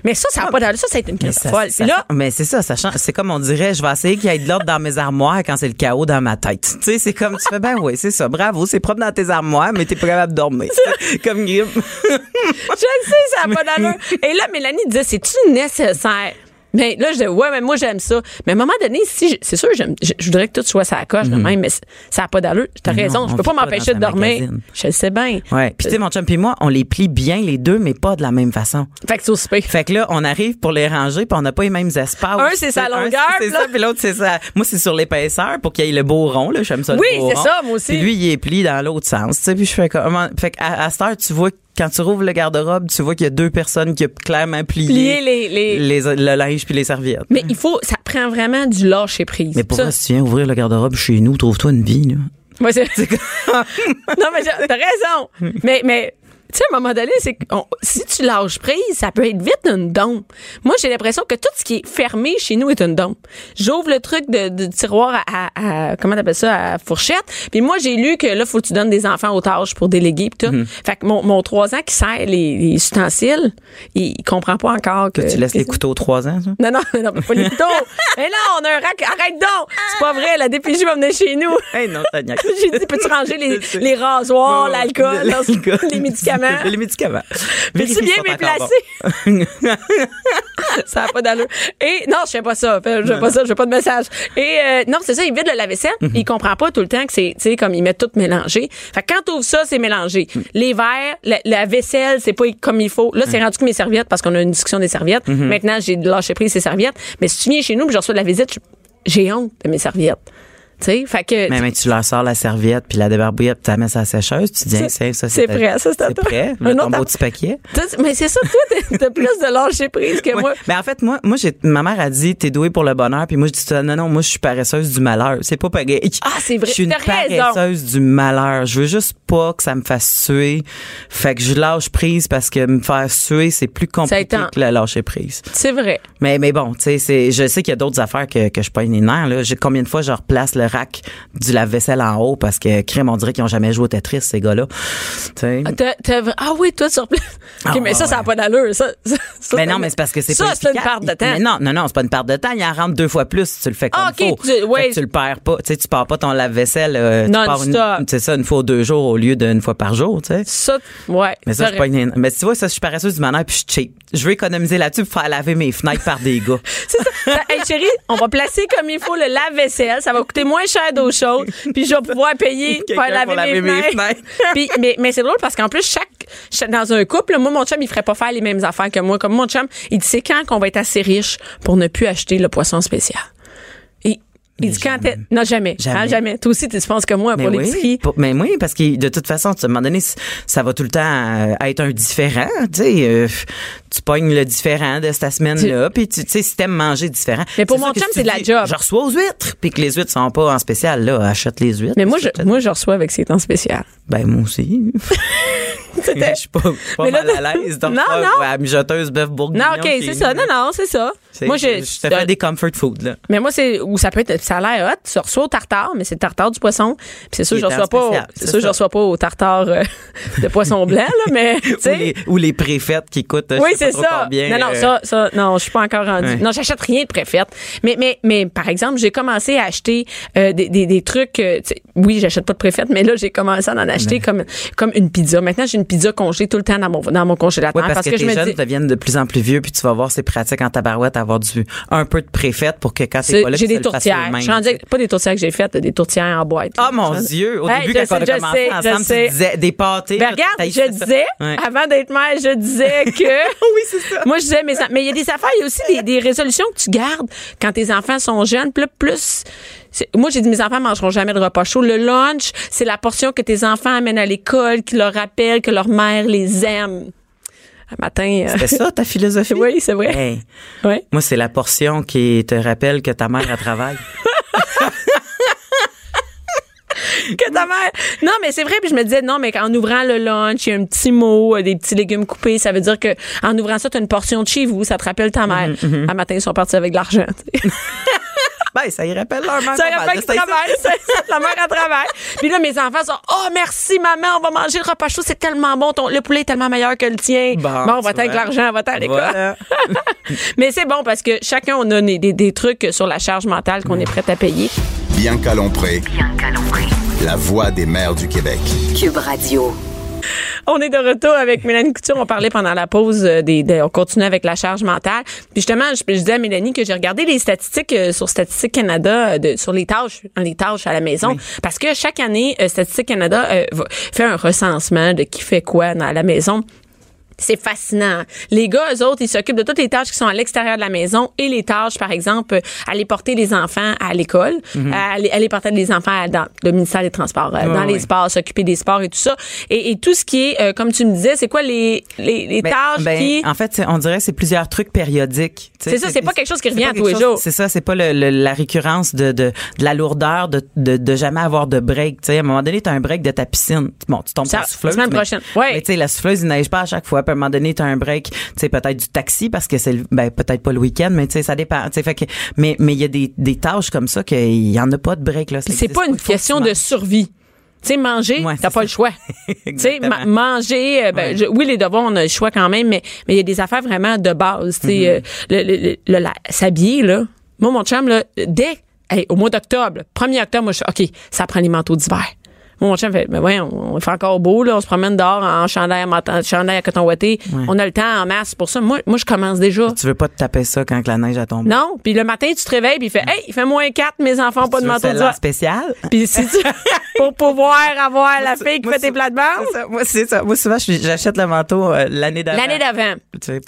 Mais ça, ça n'a pas d'allure. Ça, c'est une crise folle. ça- là, mais c'est ça, ça change. C'est comme on dirait, je vais essayer qu'il y ait de l'ordre dans mes armoires quand c'est le chaos dans ma tête. Tu sais, c'est comme tu fais, ben oui, c'est ça, bravo, c'est propre dans tes armoires, mais t'es pas capable de dormir. comme Grimm. Je le sais, ça n'a pas d'allure. Et là, Mélanie disait, c'est-tu nécessaire? Mais là, je dis, ouais, mais moi, j'aime ça. Mais à un moment donné, si, c'est sûr, j'aime- je, je voudrais que tout soit sa coche de même, mais ça n'a pas d'allure. T'as raison, je peux pas m'empêcher de dormir. magazine. Je le sais bien. Ouais. Puis tu sais, mon chum puis moi, on les plie bien les deux, mais pas de la même façon. Fait que c'est pire. Fait que là, on arrive pour les ranger, puis on n'a pas les mêmes espaces. Un, c'est sa longueur, C'est ça, puis l'autre, c'est ça. Moi, c'est sur l'épaisseur pour qu'il y ait le beau rond, là. J'aime ça, Oui, c'est ça, moi aussi. Puis lui, il est plié dans l'autre sens. Tu sais, puis je fais comme. Fait qu'à à cette heure, tu vois, quand tu rouvres le garde-robe, tu vois qu'il y a deux personnes qui ont clairement plié, Plier les- les- les- le linge puis les serviettes. Mais il faut, ça prend vraiment du lâcher prise. Mais pour Ça- vrai, si tu viens ouvrir le garde-robe chez nous, trouve-toi une vie, là. Ouais, c'est- non, mais t'as raison. mais, mais, tu sais, à un moment donné, c'est si tu lâches prise, ça peut être vite une dompe. Moi, j'ai l'impression que tout ce qui est fermé chez nous est une dompe. J'ouvre le truc de, de tiroir à, à, à- comment t'appelles ça, à fourchette. Puis moi, j'ai lu que là, faut que tu donnes des enfants aux tâches pour déléguer pis tout. Mhm. Fait que mon, mon 3 ans qui sert les, les ustensiles, il, comprend pas encore que. Tu laisses que les couteaux trois ans, ça? non, non, non, pas les couteaux. Mais non, on a un rack. Arrête donc! C'est pas vrai, la DPJ va venir chez nous. Hey, non. J'ai dit, peux-tu ranger les, les rasoirs, L'alcool. les médicaments? Les médicaments. Vérifie bien placer? ça n'a pas d'allure. Et non, je fais pas ça. Je fais pas ça, je fais pas de message. Et euh, non, c'est ça, il vide le lave-vaisselle. Mhm. Il comprend pas tout le temps que c'est, tu sais, comme il met tout mélangé. Fait que quand tu ouvres ça, c'est mélangé. Mhm. Les verres, la, la vaisselle, c'est pas comme il faut. Là, c'est rendu que mes serviettes, parce qu'on a une discussion des serviettes. Mhm. Maintenant, j'ai lâché prise ces serviettes. Mais si tu viens chez nous, puis je reçois de la visite, j'ai honte de mes serviettes. Fait que. Mais, mais tu leur sors la serviette puis la débarbouillette, tu la mets sur la sécheuse, tu dis, c'est ça, c'est prêt, ça, c'est à prêt. Autre ton beau petit paquet. Mais c'est ça, toi, t'as plus de lâcher prise que Ouais. moi. Mais en fait, moi, moi, j'ai, ma mère a dit, t'es douée pour le bonheur, puis moi, je dis, non, non, moi, je suis paresseuse du malheur. C'est pas pareil. Ah, c'est vrai. Je suis une raison. paresseuse du malheur. Je veux juste pas que ça me fasse suer. Fait que je lâche prise parce que me faire suer, c'est plus compliqué que la lâcher prise. C'est vrai. Mais, mais bon, tu sais, je sais qu'il y a d'autres affaires que, que je pogne les nerfs, là. Combien de fois je replace le rack du lave-vaisselle en haut parce que, crème, on dirait qu'ils ont jamais joué au Tetris, ces gars-là. Ah, ah oui, toi, sur place. OK, Ah, mais ça, ça n'a pas d'allure. Ça, ça- ça, Mais non, mais c'est parce que c'est Ça, pas c'est une part de temps. Mais non, non, non, c'est pas une part de temps. Il en rentre deux fois plus si tu le fais comme Ah, faut. tu- ouais. tu le perds pas. Tu sais, tu pars pas ton lave-vaisselle. euh, Non-stop. C'est ça, une fois ou deux jours au lieu d'une fois par jour, tu sais. Ça, ouais. Mais ça, je pas une... Mais tu vois, ça, je suis paresseuse du manège puis je cheap. Je veux économiser là-dessus pour faire laver mes fenêtres par des gars. C'est ça. Hey, chérie, on va placer comme il faut le lave-vaisselle. Ça va coûter moins cher d'eau chaude. Puis je vais pouvoir payer pour laver, pour laver mes mes fenêtres. fenêtres. Puis, mais mais c'est drôle parce qu'en plus, chaque, chaque- dans un couple, moi, mon chum, il ferait pas faire les mêmes affaires que moi. Comme mon chum, il dit c'est quand qu'on va être assez riche pour ne plus acheter le poisson spécial? Il dit quand t'es. Non, jamais. Jamais. Hein, jamais. Toi aussi, tu penses que moi Mais pour oui, l'épicerie. mais oui, parce que de toute façon, à un moment donné, ça va tout le temps euh, être un différent. Tu sais, euh, tu pognes le différent de cette semaine-là, puis tu sais, si t'aimes manger différent. Mais pour C'est mon chum, c'est de la job. Je reçois aux huîtres, puis que les huîtres sont pas en spécial, là, achète les huîtres. Mais moi, je, moi, je reçois avec ces temps spéciaux. Ben, moi aussi. Je suis pas, pas là, mal à l'aise de Non, refaire non. la mijoteuse bœuf bourguignon. Non, OK, c'est ça. Non, non, c'est ça. Moi, je, te fais des comfort food, là. Mais moi, c'est où ça peut être, ça a l'air hot. Tu reçois au tartare, mais c'est le tartare du poisson. Puis c'est sûr, je reçois pas, c'est sûr, je reçois pas au tartare euh, de poisson blanc, là, mais, tu Ou sais. les, ou les préfètes qui coûtent, je Oui, c'est pas ça. combien, non, non, euh, ça, ça, non, je suis pas encore rendue. Ouais. Non, j'achète rien de préfète. Mais, mais, mais, par exemple, j'ai commencé à acheter euh, des, des, des trucs. euh, oui, j'achète pas de préfète, mais là, j'ai commencé à en acheter comme, comme une pizza. Maintenant, j'ai une pizza congelée tout le temps dans mon, dans mon congélateur Oui, parce, que, je tes me jeunes dis. deviennent de plus en plus vieux, puis tu vas voir, c'est pratique en tabarouette avoir du, un peu de préfète pour que quand t'es c'est- pas là, J'ai des tourtières. Je sais. pas des tourtières que j'ai faites, des tourtières en boîte. Oh mon Dieu! Au Hey, début, quand on a commencé sais, ensemble, tu disais des pâtés. Ben regarde, je disais, Ouais. avant d'être mère, je disais que. oui, c'est ça. Moi, je disais, mais mais il y a des affaires, il y a aussi des, des résolutions que tu gardes quand tes enfants sont jeunes. Là, plus. Moi, j'ai dit, mes enfants mangeront jamais de repas chaud. Le lunch, c'est la portion que tes enfants amènent à l'école, qui leur rappelle que leur mère les aime. Un matin. euh, C'est ça, ta philosophie? Oui, c'est vrai. Hey, ouais. moi, c'est la portion qui te rappelle que ta mère, elle travaille. que ta mère. Non, mais c'est vrai. Puis je me disais, non, mais en ouvrant le lunch, il y a un petit mot, euh, des petits légumes coupés. Ça veut dire que en ouvrant ça, tu as une portion de chez vous. Ça te rappelle ta mère. Mm-hmm, Un matin, ils sont partis avec de l'argent. ben, ça y rappelle leur mère. Ça rappelle qu'ils travaillent. La mère, elle travaille. Puis là, mes enfants sont, oh, merci, maman, on va manger le repas chaud. C'est tellement bon. Ton, le poulet est tellement meilleur que le tien. Bon, on va tu avec l'argent, on va à l'école. Voilà. Mais c'est bon parce que chacun, on a des, des- des trucs sur la charge mentale qu'on est prêt à payer. Bianca Lompré, Bianca Lompré. la voix des mères du Québec. Cube Radio. On est de retour avec Mélanie Couture. On parlait pendant la pause euh, des, des- on continue avec la charge mentale. Puis justement, je, je disais à Mélanie que j'ai regardé les statistiques euh, sur Statistique Canada euh, de, sur les tâches, hein, les tâches à la maison, parce que chaque année, Statistique Canada euh, fait un recensement de qui fait quoi dans la maison. C'est fascinant. Les gars, eux autres, ils s'occupent de toutes les tâches qui sont à l'extérieur de la maison et les tâches, par exemple, euh, aller porter les enfants à l'école, à aller, aller porter les enfants dans le ministère des Transports, euh, dans Ouais, les sports, s'occuper des sports et tout ça. Et, et tout ce qui est, euh, comme tu me disais, c'est quoi les, les, les Ben, tâches ben, qui... En fait, on dirait que c'est plusieurs trucs périodiques. C'est ça, c'est pas quelque chose qui revient à tous les jours. C'est ça, c'est pas le- le- la récurrence de, de, de la lourdeur de, de, de jamais avoir de break. Tu sais, à un moment donné, tu as un break de ta piscine. Bon, tu tombes Ça, sur la souffleuse. la semaine mais- prochaine. Ouais. Mais tu sais, la souffleuse, il neige pas à chaque fois. Puis à un moment donné, tu as un break, tu sais, peut-être du taxi parce que c'est, ben, peut-être pas le week-end, mais tu sais, ça dépend. Fait que, mais, mais il y a des, des tâches comme ça qu'il y en a pas de break, là. C'est pas une question de survie. Tu sais, manger, Ouais, t'as pas ça. le choix. Tu sais, ma- manger, euh, ben, Ouais. je- oui, les devoirs, on a le choix quand même, mais mais il y a des affaires vraiment de base. Tu sais, Mm-hmm. euh, le, le, le- la- s'habiller, là. Moi, mon chum, là, dès, hey, au mois d'octobre, 1er octobre, moi, je OK, ça prend les manteaux d'hiver. Mon chum fait, ben ouais, on, on fait encore beau, là, on se promène dehors en chandail, mat- chandail à coton ouaté. On a le temps en masse pour ça. Moi, moi, je commence déjà. Tu veux pas te taper ça quand que la neige a tombé? Non, puis le matin, tu te réveilles, puis il fait, hey, il fait moins 4, mes enfants ont pas de manteau d'hiver. spécial? Puis si tu, pour pouvoir avoir la fille qui Moi, fait tes plates-bandes. Moi, c'est ça. Moi, souvent, j'achète le manteau euh, l'année d'avant. l'année d'avant.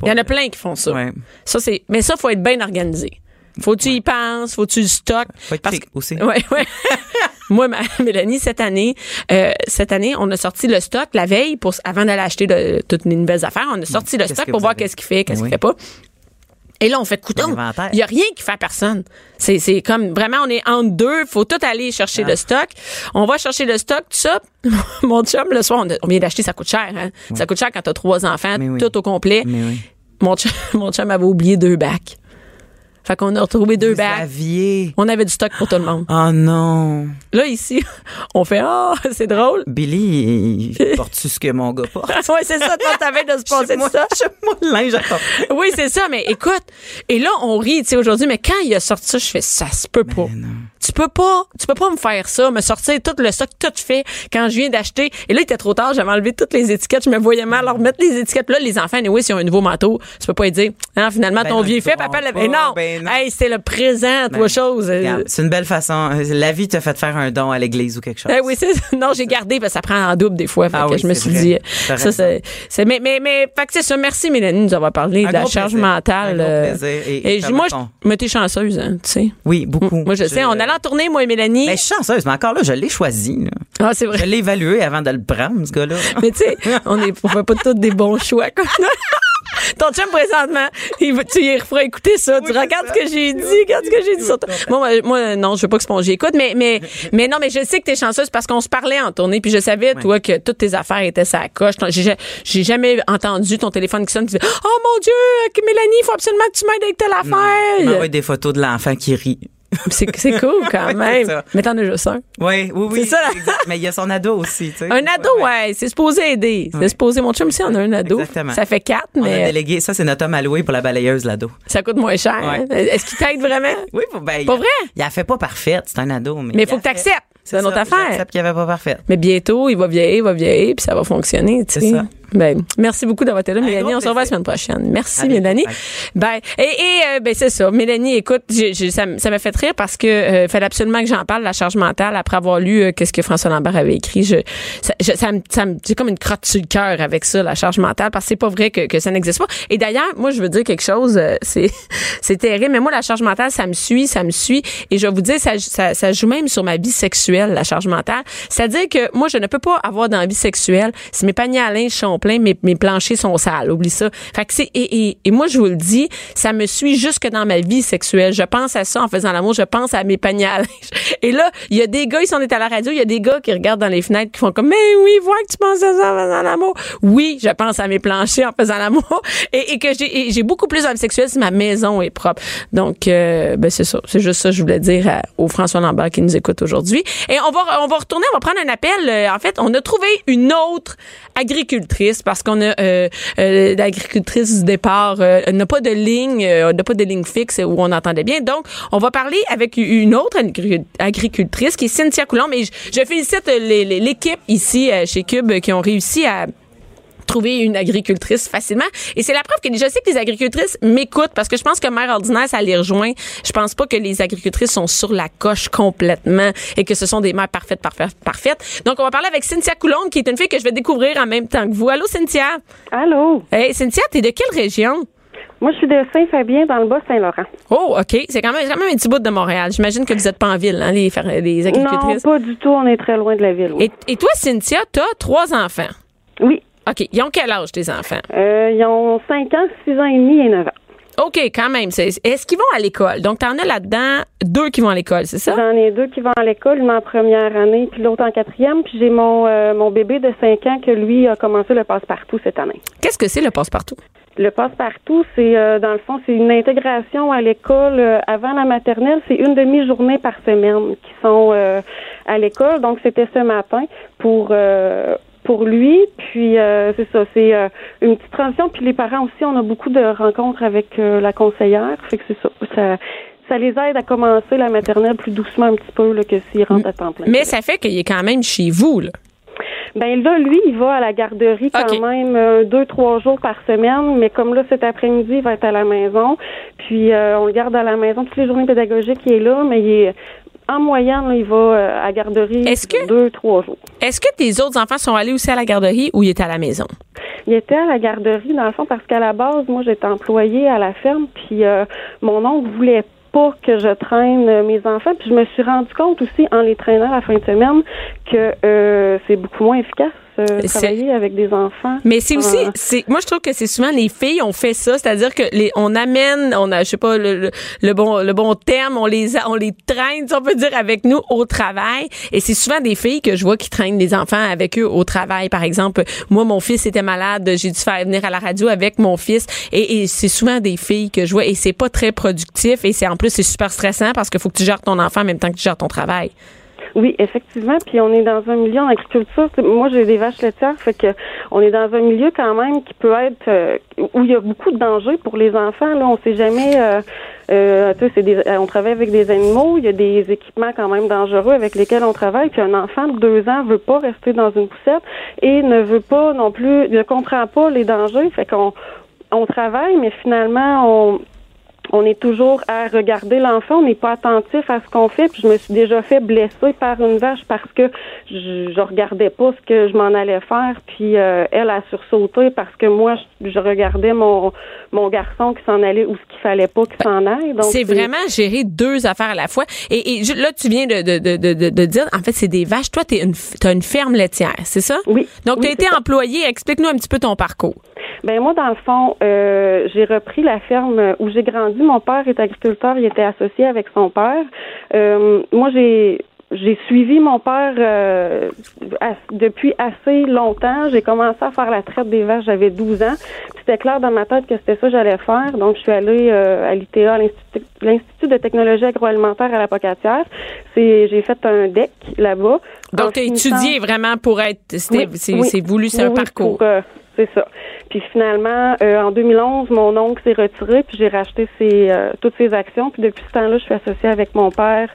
Il y en a plein qui font ça. Ouais. Ça, c'est, mais ça, faut être bien organisé. Faut que tu y penses, faut que tu le stockes. Faut être Parce aussi. Ouais, ouais. Moi, ma, Mélanie, cette année, euh, cette année, on a sorti le stock la veille pour avant d'aller acheter de, toutes les nouvelles affaires. On a sorti le stock pour voir qu'est-ce qu'il fait, qu'est-ce qu'il fait pas. Et là, on fait. L'inventaire. Il y a rien qui fait à personne. C'est, c'est comme vraiment, on est entre deux. Faut tout aller chercher Ah. le stock. On va chercher le stock, tout ça. Mon chum, le soir, on, a- on vient d'acheter, ça coûte cher. Hein? Ça coûte cher quand t'as trois enfants, Mais oui. tout au complet. Mais oui. Mon chum, mon chum avait oublié deux bacs. Fait qu'on a retrouvé deux Vous bacs. aviez. On avait du stock pour tout le monde. Oh non. Là, ici, on fait Ah, c'est drôle. Billy, il porte-tu ce que mon gars porte? ouais, c'est ça, toi, t'avais de se passer de moi, ça. moi le linge attends. Oui, c'est ça, mais écoute, et là, on rit, tu sais, aujourd'hui, mais quand il a sorti ça, je fais, ça se peut pas. Tu peux pas, tu peux pas me faire ça, me sortir tout le stock, tout fait, quand je viens d'acheter. Et là, il était trop tard, j'avais enlevé toutes les étiquettes, je me voyais mal leur mettre les étiquettes. Là, les enfants, oui, s'ils ont un nouveau manteau, tu peux pas dire, non, finalement, Ben ton non, vieux fait, papa l'avait. non, ben non. hey, c'est le présent, toi, Ben, chose. C'est une belle façon. La vie t'a fait faire un don à l'église ou quelque chose. Eh oui, c'est non, j'ai gardé parce que ça prend en double des fois. Fait Ah que oui, je me suis vrai. dit ça c'est mais mais mais fait que c'est ça. Merci Mélanie de nous avoir parlé Un de la charge plaisir. mentale. Un euh, plaisir. Et- Et, moi je mais t'es chanceuse hein, tu sais. Oui, beaucoup. Moi je, sais, on allait en tournée moi et Mélanie. Ben, je suis chanceuse, mais encore là, je l'ai choisi. là. ah, c'est vrai. Je l'ai évalué avant de le prendre, ce gars-là. Mais tu sais, on est on fait pas tous des bons choix comme ça. Ton chum présentement, il tu y referas écouter ça. tu regardes ce que j'ai dit, regarde ce que j'ai dit sur toi. Moi, moi, non, je veux pas que Spongy écoute, mais, mais, mais non, mais je sais que t'es chanceuse parce qu'on se parlait en tournée, puis je savais, toi, que toutes tes affaires étaient sa coche. J'ai, jamais entendu ton téléphone qui sonne, tu dis, oh mon Dieu, Mélanie, il faut absolument que tu m'aides avec telle Il m'envoie affaire. des photos de l'enfant qui rit. C'est, cool quand même. Mais t'en as juste un. Oui, oui, oui. C'est ça. Mais il y a son ado aussi, tu sais. Un ado, ouais, c'est supposé aider. C'est Ouais. supposé, mon chum aussi, on a un ado. Exactement. Ça fait quatre, On a mais délégué, ça c'est notre homme alloué pour la balayeuse, l'ado. ça coûte moins cher. Hein. Est-ce qu'il t'aide vraiment? Oui, ben, Pas il- vrai? Il a fait pas parfaite, c'est un ado, mais. Mais il faut que tu fait- acceptes. C'est une autre affaire. J'accepte qu'il avait pas parfaite. Mais bientôt, il va vieillir, il va vieillir, puis ça va fonctionner. tu C'est sais. ça. Ben, merci beaucoup d'avoir été là, Mélanie. On se revoit la semaine prochaine. Merci, Allez, Mélanie. bye. Ben, et, et euh, ben, c'est ça. Mélanie, écoute, j'ai- j'ai- ça, ça m'a fait rire parce que euh, fallait absolument que j'en parle, la charge mentale, après avoir lu euh, qu'est-ce que François Lambert avait écrit. Je, ça, je- ça, me- ça me- j'ai comme une crotte sur le cœur avec ça, la charge mentale, parce que c'est pas vrai que, que ça n'existe pas. Et d'ailleurs, moi, je veux dire quelque chose, euh, c'est, c'est terrible, mais moi, la charge mentale, ça me suit, ça me suit. Et je vais vous dire, ça, ça, ça joue même sur ma vie sexuelle, la charge mentale. C'est-à-dire que moi, je ne peux pas avoir d'envie sexuelle si mes paniers à linge sont pleins, mes, planchers sont sales. Oublie ça. Fait c'est, et, et, moi, je vous le dis, ça me suit jusque dans ma vie sexuelle. Je pense à ça en faisant l'amour, je pense à mes paniers. Et là, il y a des gars, ils sont à la radio, il y a des gars qui regardent dans les fenêtres qui font comme, mais oui, vois que tu penses à ça en faisant l'amour. Oui, je pense à mes planchers en faisant l'amour. Et, que j'ai, j'ai beaucoup plus d'envie sexuelle si ma maison est propre. Donc, euh, ben, c'est ça. C'est juste ça que je voulais dire à- au François Lambert qui nous écoute aujourd'hui. Et on va, on va retourner, on va prendre un appel. Euh, en fait, on a trouvé une autre agricultrice parce qu'on a euh, euh, l'agricultrice du départ euh, n'a pas de ligne, euh, n'a pas de ligne fixe où on entendait bien. Donc, on va parler avec une autre agri- agricultrice qui est Cynthia Coulomb. Mais je, félicite l'équipe ici chez Cube qui ont réussi à trouver une agricultrice facilement. Et c'est la preuve que je sais que les agricultrices m'écoutent parce que je pense que Mère Ordinaire, ça les rejoint. Je pense pas que les agricultrices sont sur la coche complètement et que ce sont des mères parfaites, parfaites, parfaites. Donc, on va parler avec Cynthia Coulombe, qui est une fille que je vais découvrir en même temps que vous. Allô, Cynthia? Allô? Hey, Cynthia, t'es de quelle région? Moi, je suis de Saint-Fabien, dans le Bas-Saint-Laurent. Oh, OK. C'est quand même, quand même un petit bout de Montréal. J'imagine que vous êtes pas en ville, hein, les, les Non, agricultrices. pas du tout. On est très loin de la ville. oui. Et, et toi, Cynthia, t'as trois enfants? Oui. OK. Ils ont quel âge, tes enfants? Euh, ils ont 5 ans, 6 ans et demi et 9 ans. OK, quand même. Est-ce qu'ils vont à l'école? Donc, t'en as là-dedans deux qui vont à l'école, c'est ça? J'en ai deux qui vont à l'école, une en première année, puis l'autre en quatrième. Puis j'ai mon, euh, mon bébé de 5 ans que lui a commencé le passe-partout cette année. Qu'est-ce que c'est le passe-partout? Le passe-partout, c'est euh, dans le fond, c'est une intégration à l'école euh, avant la maternelle. C'est une demi-journée par semaine qui sont euh, à l'école. Donc c'était ce matin pour pour lui. Puis euh, c'est ça, c'est euh, une petite transition. Puis les parents aussi, on a beaucoup de rencontres avec euh, la conseillère. Fait que c'est ça, ça. Ça les aide à commencer la maternelle plus doucement un petit peu là, que s'ils rentrent à temps plein. Mais ça fait qu'il est quand même chez vous, là. Ben là, lui, il va à la garderie quand même euh, deux, trois jours par semaine, mais comme là, cet après-midi, il va être à la maison. Puis euh, on le garde à la maison toutes les journées pédagogiques, il est là, mais il est en moyenne, là, il va euh, à la garderie que- deux, trois jours. Est-ce que tes autres enfants sont allés aussi à la garderie ou ils étaient à la maison? Il était à la garderie, dans le fond, parce qu'à la base, moi, j'étais employée à la ferme, puis euh, mon oncle voulait pas que je traîne euh, mes enfants. Puis je me suis rendu compte aussi en les traînant la fin de semaine que euh, c'est beaucoup moins efficace travailler avec des enfants. Mais c'est aussi, Ah. c'est, moi je trouve que c'est souvent les filles ont fait ça, c'est-à-dire que les, on amène, on a, je sais pas le, le, le bon, le bon terme, on les, a- on les traîne, si on peut dire, avec nous au travail. Et c'est souvent des filles que je vois qui traînent des enfants avec eux au travail. Par exemple, moi mon fils était malade, j'ai dû faire venir à la radio avec mon fils, et, et c'est souvent des filles que je vois, et c'est pas très productif, et c'est en plus c'est super stressant parce qu'il faut que tu gères ton enfant en même temps que tu gères ton travail. Oui, effectivement. Puis on est dans un milieu en agriculture. Moi, j'ai des vaches laitières, fait que on est dans un milieu quand même qui peut être euh, où il y a beaucoup de dangers pour les enfants. Là, on sait jamais. Euh, euh, des, on travaille avec des animaux. Il y a des équipements quand même dangereux avec lesquels on travaille. Puis un enfant de deux ans veut pas rester dans une poussette et ne veut pas non plus, ne comprend pas les dangers. Fait qu'on on travaille, mais finalement on on est toujours à regarder l'enfant, on n'est pas attentif à ce qu'on fait. Puis je me suis déjà fait blesser par une vache parce que je, je regardais pas ce que je m'en allais faire. Puis euh, elle a sursauté parce que moi je, je regardais mon mon garçon qui s'en allait où ce qu'il fallait pas qu'il s'en aille. Donc C'est vraiment gérer deux affaires à la fois. Et, et là, tu viens de, de, de, de, de dire, en fait, c'est des vaches. Toi, tu as une ferme laitière, c'est ça? Oui. Donc, tu as Oui, été c'est ça. employé. Explique-nous un petit peu ton parcours. Ben moi, dans le fond, euh, j'ai repris la ferme où j'ai grandi. Mon père est agriculteur, il était associé avec son père. Euh, moi, j'ai j'ai suivi mon père euh, as- depuis assez longtemps. J'ai commencé à faire la traite des vaches, j'avais 12 ans. Puis C'était clair dans ma tête que c'était ça que j'allais faire. Donc, je suis allée euh, à l'ITA, à l'Institut de technologie agroalimentaire à la Pocatière. C'est J'ai fait un DEC là-bas. Donc, tu as étudié vraiment pour être. Oui, C'est oui. voulu, c'est Oui, un parcours. pour, euh, c'est ça. Puis finalement, euh, en 2011, mon oncle s'est retiré, puis j'ai racheté ses, euh, toutes ses actions. Puis depuis ce temps-là, je suis associée avec mon père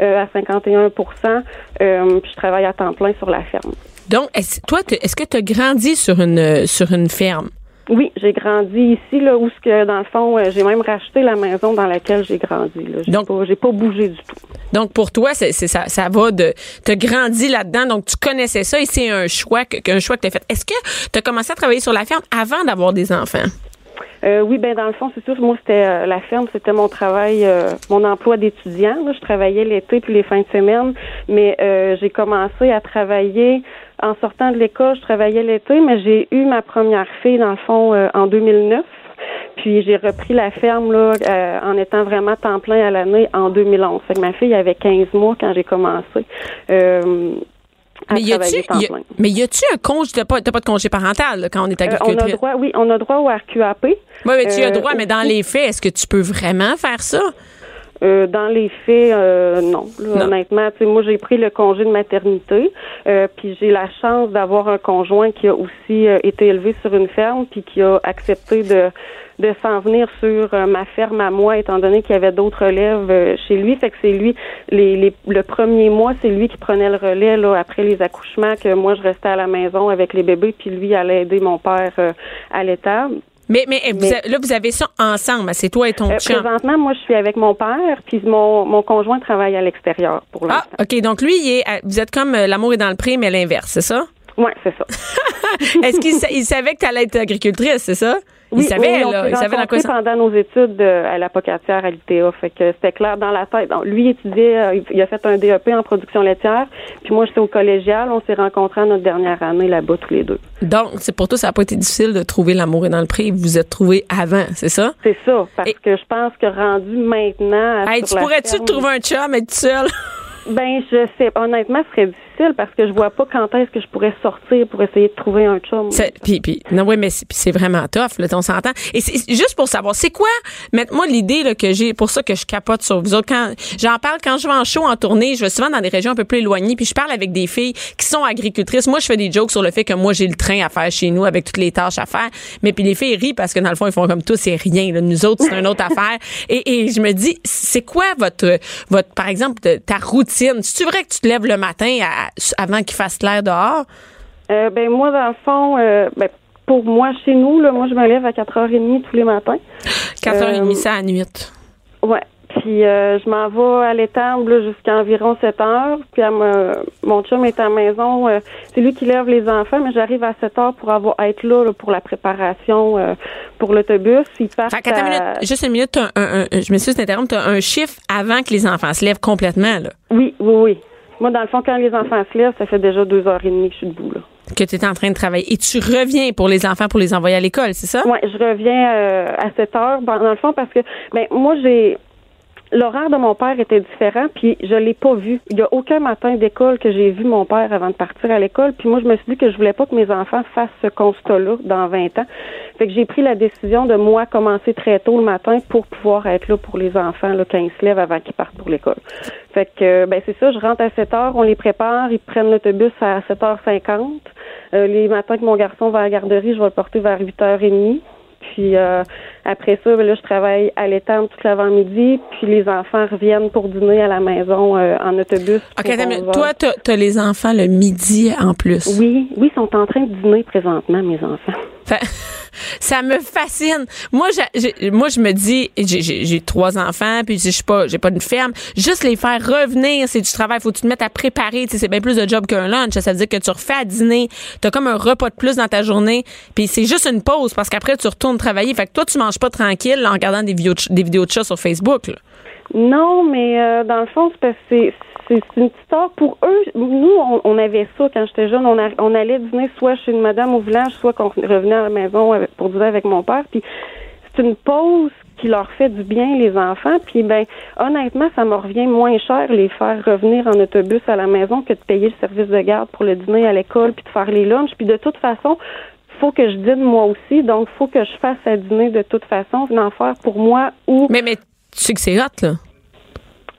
euh, à 51% euh, Puis je travaille à temps plein sur la ferme. Donc, est-ce, toi, est-ce que tu as grandi sur une, sur une ferme? Oui, j'ai grandi ici, là, où ce que, dans le fond, euh, j'ai même racheté la maison dans laquelle j'ai grandi. Là. J'ai, Donc- pas, j'ai pas bougé du tout. Donc, pour toi, c'est, c'est- ça, ça va de. Tu as grandi là-dedans, donc tu connaissais ça et c'est un choix que, choix que tu as fait. Est-ce que tu as commencé à travailler sur la ferme avant d'avoir des enfants? Euh, oui, ben dans le fond, c'est sûr, moi c'était euh, la ferme, c'était mon travail, euh, mon emploi d'étudiant. là. Je travaillais l'été puis les fins de semaine, mais j'ai commencé à travailler en sortant de l'école. Je travaillais l'été, mais j'ai eu ma première fille dans le fond euh, en 2009. Puis j'ai repris la ferme là euh, en étant vraiment temps plein à l'année en 2011. Fait que ma fille avait 15 mois quand j'ai commencé. Euh, à Mais y a-tu, travailler temps y a- plein. mais y a-tu un congé, t'as pas, pas de congé parental là, quand on est Euh, on a agricultrice? droit, oui, on a droit au RQAP. oui, mais tu as droit, mais dans les faits, est-ce que tu peux vraiment faire ça? Euh, dans les faits, euh, non. Là, Non. Honnêtement, tu sais, moi j'ai pris le congé de maternité, euh, puis j'ai la chance d'avoir un conjoint qui a aussi euh, été élevé sur une ferme, puis qui a accepté de de s'en venir sur euh, ma ferme à moi, étant donné qu'il y avait d'autres relèves euh, chez lui. Fait que c'est lui, les, les, le premier mois, c'est lui qui prenait le relais là après les accouchements, que moi je restais à la maison avec les bébés, puis lui allait aider mon père à l'étable. Mais, mais, vous a- là, vous avez ça ensemble. C'est toi et ton Euh, chum. présentement, moi je suis avec mon père, puis mon, mon conjoint travaille à l'extérieur pour Ah, l'instant. OK. Donc, lui, il est, vous êtes comme euh, l'amour est dans le pré, mais l'inverse, c'est ça? Oui, c'est ça. Est-ce qu'il sa- il savait que tu allais être agricultrice, c'est ça? Il Oui, savait, oui, on là. s'est Il savait dans quoi rencontrés ça. pendant nos études euh, à la Pocatière à l'ITA. Fait que c'était clair dans la tête. Donc, lui étudiait, euh, il- a fait un DEP en production laitière. Puis moi, j'étais au collégial. On s'est rencontrés en notre dernière année là-bas tous les deux. Donc, c'est pour toi, ça n'a pas été difficile de trouver l'amour est dans le pré. Vous vous êtes trouvés avant, c'est ça? C'est ça. Parce Et- que je pense que rendu maintenant. Hey, tu pourrais-tu ferme- trouver un chum, être seul? Ben, je sais. Honnêtement, ce serait difficile parce que je vois pas quand est-ce que je pourrais sortir pour essayer de trouver un chum. C'est- Puis, puis, non, oui, mais c'est c'est vraiment tough, là, on s'entend. Et c'est c'est juste pour savoir, c'est quoi, moi l'idée que j'ai, pour ça que je capote sur vous autres, quand j'en parle, quand je vais en show, en tournée, je vais souvent dans des régions un peu plus éloignées, puis je parle avec des filles qui sont agricultrices. Moi, je fais des jokes sur le fait que moi, j'ai le train à faire chez nous avec toutes les tâches à faire. Mais puis les filles rient parce que dans le fond, ils font comme tout, c'est rien. là. Nous autres, c'est une autre affaire. Et, et je me dis, c'est quoi votre, votre, par exemple, ta routine? C'est-tu vrai que tu te lèves le matin à- avant qu'il fasse clair dehors? Euh, ben moi, dans le fond, euh, ben, pour moi, chez nous, là, moi, je me lève à 4h30 tous les matins. 4h30, Euh, c'est à la nuit. Ouais. Puis euh, je m'en vais à l'étable jusqu'à environ 7 heures. Puis à me- mon chum est à la maison. euh, c'est lui qui lève les enfants, mais j'arrive à 7 heures pour avoir être là, là, pour la préparation euh, pour l'autobus. Ils partent Fait à- juste une minute, t'as un, un- je m'excuse d'interrompre, t'as un chiffre avant que les enfants se lèvent complètement, là. Oui, oui, oui. Moi, dans le fond, quand les enfants se lèvent, ça fait déjà deux heures et demie que je suis debout. Là. Que tu es en train de travailler. Et tu reviens pour les enfants pour les envoyer à l'école, c'est ça? Ouais, je reviens euh, à 7 heures, ben, dans le fond, parce que ben moi, j'ai l'horaire de mon père était différent, puis je l'ai pas vu. Il y a aucun matin d'école que j'ai vu mon père avant de partir à l'école, puis moi, je me suis dit que je voulais pas que mes enfants fassent ce constat-là dans 20 ans. Fait que j'ai pris la décision de moi commencer très tôt le matin pour pouvoir être là pour les enfants là, quand ils se lèvent avant qu'ils partent pour l'école. Fait que euh, ben c'est ça, je rentre à 7 heures, on les prépare, ils prennent l'autobus à 7h50. Euh, les matins que mon garçon va à la garderie, je vais le porter vers 8h30. Puis euh, après ça, ben là, je travaille à l'étang toute l'avant-midi. Puis les enfants reviennent pour dîner à la maison euh, en autobus. OK, pour attends, mais 11 heures. toi, t'as as les enfants le midi en plus? Oui, oui, ils sont en train de dîner présentement, mes enfants. Fait- ça me fascine. Moi, j'ai- moi, je me dis, j'ai- trois enfants, puis je suis pas, j'ai pas une ferme. Juste les faire revenir, c'est du travail. Faut que tu te mettes à préparer. Tu c'est bien plus de job qu'un lunch. Ça veut dire que tu refais à dîner. T'as comme un repas de plus dans ta journée. Puis c'est juste une pause parce qu'après tu retournes travailler. Fait que toi, tu manges pas tranquille en regardant des vidéos, de des vidéos de sur Facebook. Non, mais euh, dans le fond, c'est une petite heure pour eux. Nous, on, avait ça quand j'étais jeune. On, allait dîner soit chez une madame au village, soit qu'on revenait à la maison pour dîner avec mon père. Puis c'est une pause qui leur fait du bien, les enfants. Puis ben, honnêtement, ça me revient moins cher les faire revenir en autobus à la maison que de payer le service de garde pour le dîner à l'école puis de faire les lunchs. Puis de toute façon, faut que je dîne moi aussi, donc faut que je fasse à dîner de toute façon, d'en faire pour moi ou Mais, mais tu sais que c'est là.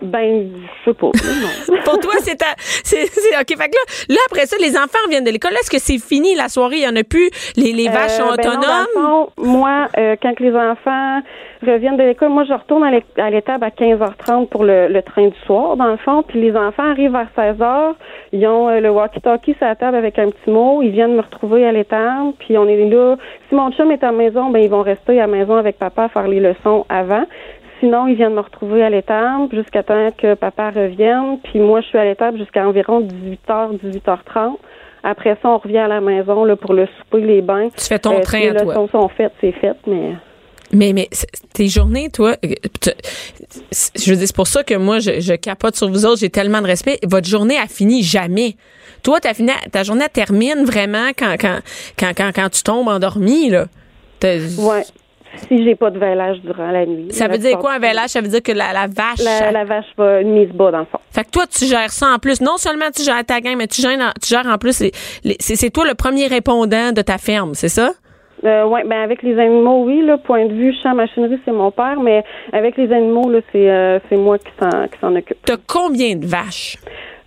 Ben je sais pas. non. Pour toi, c'est ta- c'est c'est- OK. Fait que là, là, après ça, les enfants reviennent de l'école. Est-ce que c'est fini la soirée? Il y en a plus? Les, les vaches sont Euh, ben non, autonomes? fond, moi, euh, quand les enfants reviennent de l'école, moi, je retourne à à l'étable à 15h30 pour le, le train du soir, dans le fond. Puis les enfants arrivent vers 16h. Ils ont euh, le walkie-talkie sur la table avec un petit mot. Ils viennent me retrouver à l'étable. Puis on est là. Si mon chum est à la maison, ben ils vont rester à la maison avec papa à faire les leçons avant. Sinon, ils viennent me retrouver à l'étable jusqu'à temps que papa revienne. Puis moi, je suis à l'étable jusqu'à environ 18h, 18h30. Après ça, on revient à la maison là, pour le souper, les bains. Tu fais ton Euh, train à les toi. leçons sont faites, c'est fait, mais... Mais, mais c'est- tes journées, toi, euh, je veux dire, c'est pour ça que moi, je, je capote sur vous autres, j'ai tellement de respect. Votre journée a fini jamais. Toi, ta, fini, ta journée elle termine vraiment quand, quand, quand, quand, quand tu tombes endormi, là. Ouais. Si j'ai pas de vêlage durant la nuit. Ça veut dire quoi un vélage? Ça veut dire que la, la vache. La, vache va mise bas, dans le fond. Fait que toi, tu gères ça en plus. Non seulement tu gères ta gang, mais tu gères, en- tu gères en plus. c'est toi le premier répondant de ta ferme, c'est ça? Euh, ouais, ben avec les animaux, oui, là, point de vue champ machinerie, c'est mon père, mais avec les animaux, là, c'est euh, c'est moi qui s'en qui s'en occupe. T'as combien de vaches?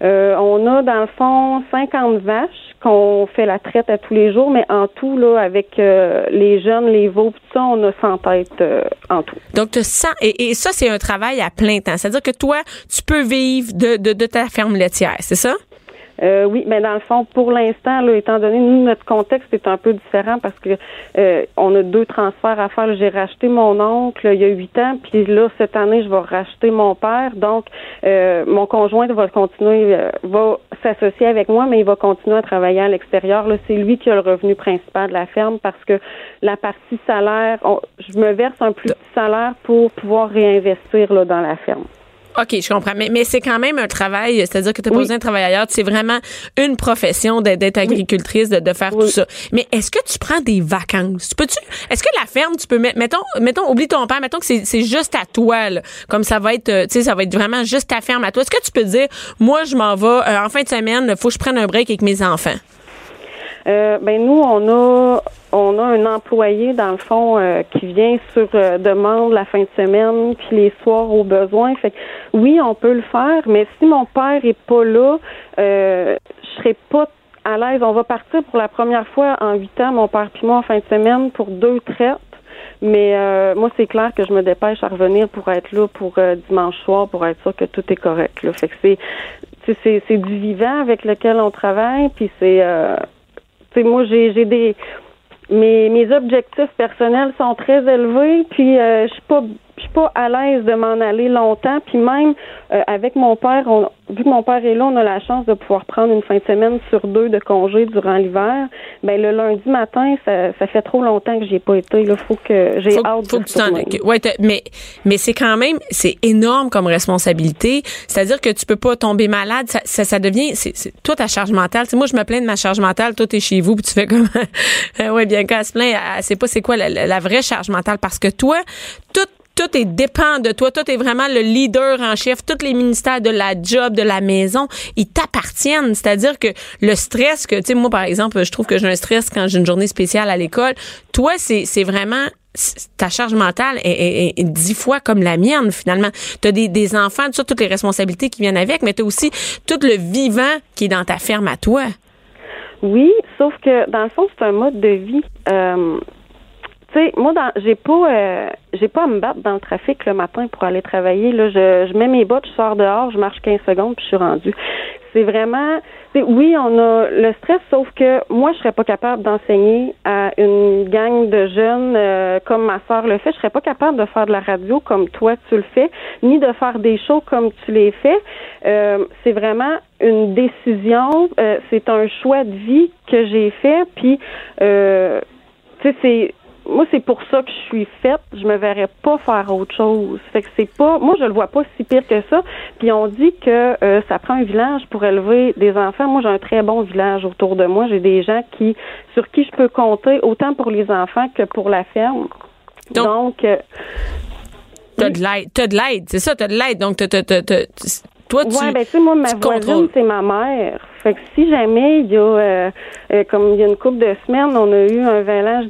Euh, on a dans le fond 50 vaches qu'on fait la traite à tous les jours, mais en tout, là, avec euh, les jeunes, les veaux, tout ça, on a 100 têtes euh, en tout. Donc, tu sens, et, et ça, c'est un travail à plein temps. C'est-à-dire que toi, tu peux vivre de, de, de ta ferme laitière, c'est ça? Euh, oui, mais dans le fond, pour l'instant, là, étant donné nous notre contexte est un peu différent parce que euh, on a deux transferts à faire. J'ai racheté mon oncle il y a huit ans, puis là cette année, je vais racheter mon père. Donc, euh, mon conjoint va continuer, euh, va s'associer avec moi, mais il va continuer à travailler à l'extérieur. Là, c'est lui qui a le revenu principal de la ferme parce que la partie salaire, je me verse un plus petit salaire pour pouvoir réinvestir là dans la ferme. OK, je comprends. Mais, mais c'est quand même un travail, c'est-à-dire que tu n'as pas Oui. besoin de travailler ailleurs. C'est vraiment une profession d'être agricultrice, de, de faire Oui. tout ça. Mais est-ce que tu prends des vacances? Peux-tu, est-ce que la ferme, tu peux mettre, mettons, mettons, oublie ton père, mettons que c'est c'est juste à toi, là. Comme ça va être, euh, tu sais, ça va être vraiment juste ta ferme à toi. Est-ce que tu peux dire, moi, je m'en vais, euh, en fin de semaine, il faut que je prenne un break avec mes enfants? Euh, ben nous, on a on a un employé dans le fond euh, qui vient sur euh, demande la fin de semaine puis les soirs au besoin. Fait que, oui, on peut le faire, mais si mon père est pas là, euh, je serais pas à l'aise. On va partir pour la première fois en huit ans, mon père puis moi en fin de semaine pour deux traites. Mais euh, moi, c'est clair que je me dépêche à revenir pour être là pour euh, dimanche soir pour être sûr que tout est correct. Là. Fait que c'est c'est du vivant avec lequel on travaille, puis c'est euh, moi, j'ai, j'ai des. Mes, mes objectifs personnels sont très élevés, puis euh, je suis pas. Suis pas à l'aise de m'en aller longtemps. Puis même euh, avec mon père, on, vu que mon père est là, on a la chance de pouvoir prendre une fin de semaine sur deux de congé durant l'hiver. Ben le lundi matin, ça, ça fait trop longtemps que j'y ai pas été. Il faut que j'ai hâte faut de que tu. Ouais, mais mais c'est quand même c'est énorme comme responsabilité. C'est-à-dire que tu peux pas tomber malade. Ça, ça, ça devient c'est c'est- toi ta charge mentale. Tu sais, moi je me plains de ma charge mentale. Toi t'es chez vous puis tu fais comme ouais bien qu'elle se plaint. Elle sait pas c'est quoi la, la- la vraie charge mentale parce que toi tout tout est dépend de toi. Toi, tu es vraiment le leader en chef. Tous les ministères de la job, de la maison, ils t'appartiennent. C'est-à-dire que le stress que, tu sais, moi, par exemple, je trouve que j'ai un stress quand j'ai une journée spéciale à l'école. Toi, c'est vraiment ta charge mentale est dix fois comme la mienne, finalement. Tu as des, des enfants, tu as toutes les responsabilités qui viennent avec, mais tu as aussi tout le vivant qui est dans ta ferme à toi. Oui, sauf que dans le fond, c'est un mode de vie. Euh, tu sais, moi, j'ai pas, euh, j'ai pas à me battre dans le trafic le matin pour aller travailler. Là, je, je mets mes bottes, je sors dehors, je marche 15 secondes, puis je suis rendue. C'est vraiment, oui, on a le stress, sauf que moi, je serais pas capable d'enseigner à une gang de jeunes euh, comme ma sœur le fait. Je serais pas capable de faire de la radio comme toi tu le fais, ni de faire des shows comme tu les fais. Euh, c'est vraiment une décision, euh, c'est un choix de vie que j'ai fait, puis euh, tu sais, c'est moi, c'est pour ça que je suis faite. Je me verrais pas faire autre chose. Fait que c'est pas, moi, je le vois pas si pire que ça. Puis on dit que euh, ça prend un village pour élever des enfants. Moi, j'ai un très bon village autour de moi. J'ai des gens qui, sur qui je peux compter autant pour les enfants que pour la ferme. Donc- Donc, euh, T'as de l'aide. T'as de l'aide, c'est ça, t'as de l'aide. Donc, t'as- t'as- t'as- t'as- toi, tu. Ouais, ben tu sais, moi, ma voisine, c'est ma mère. Fait que si jamais il y a, euh, euh, comme il y a une couple de semaines, on a eu un village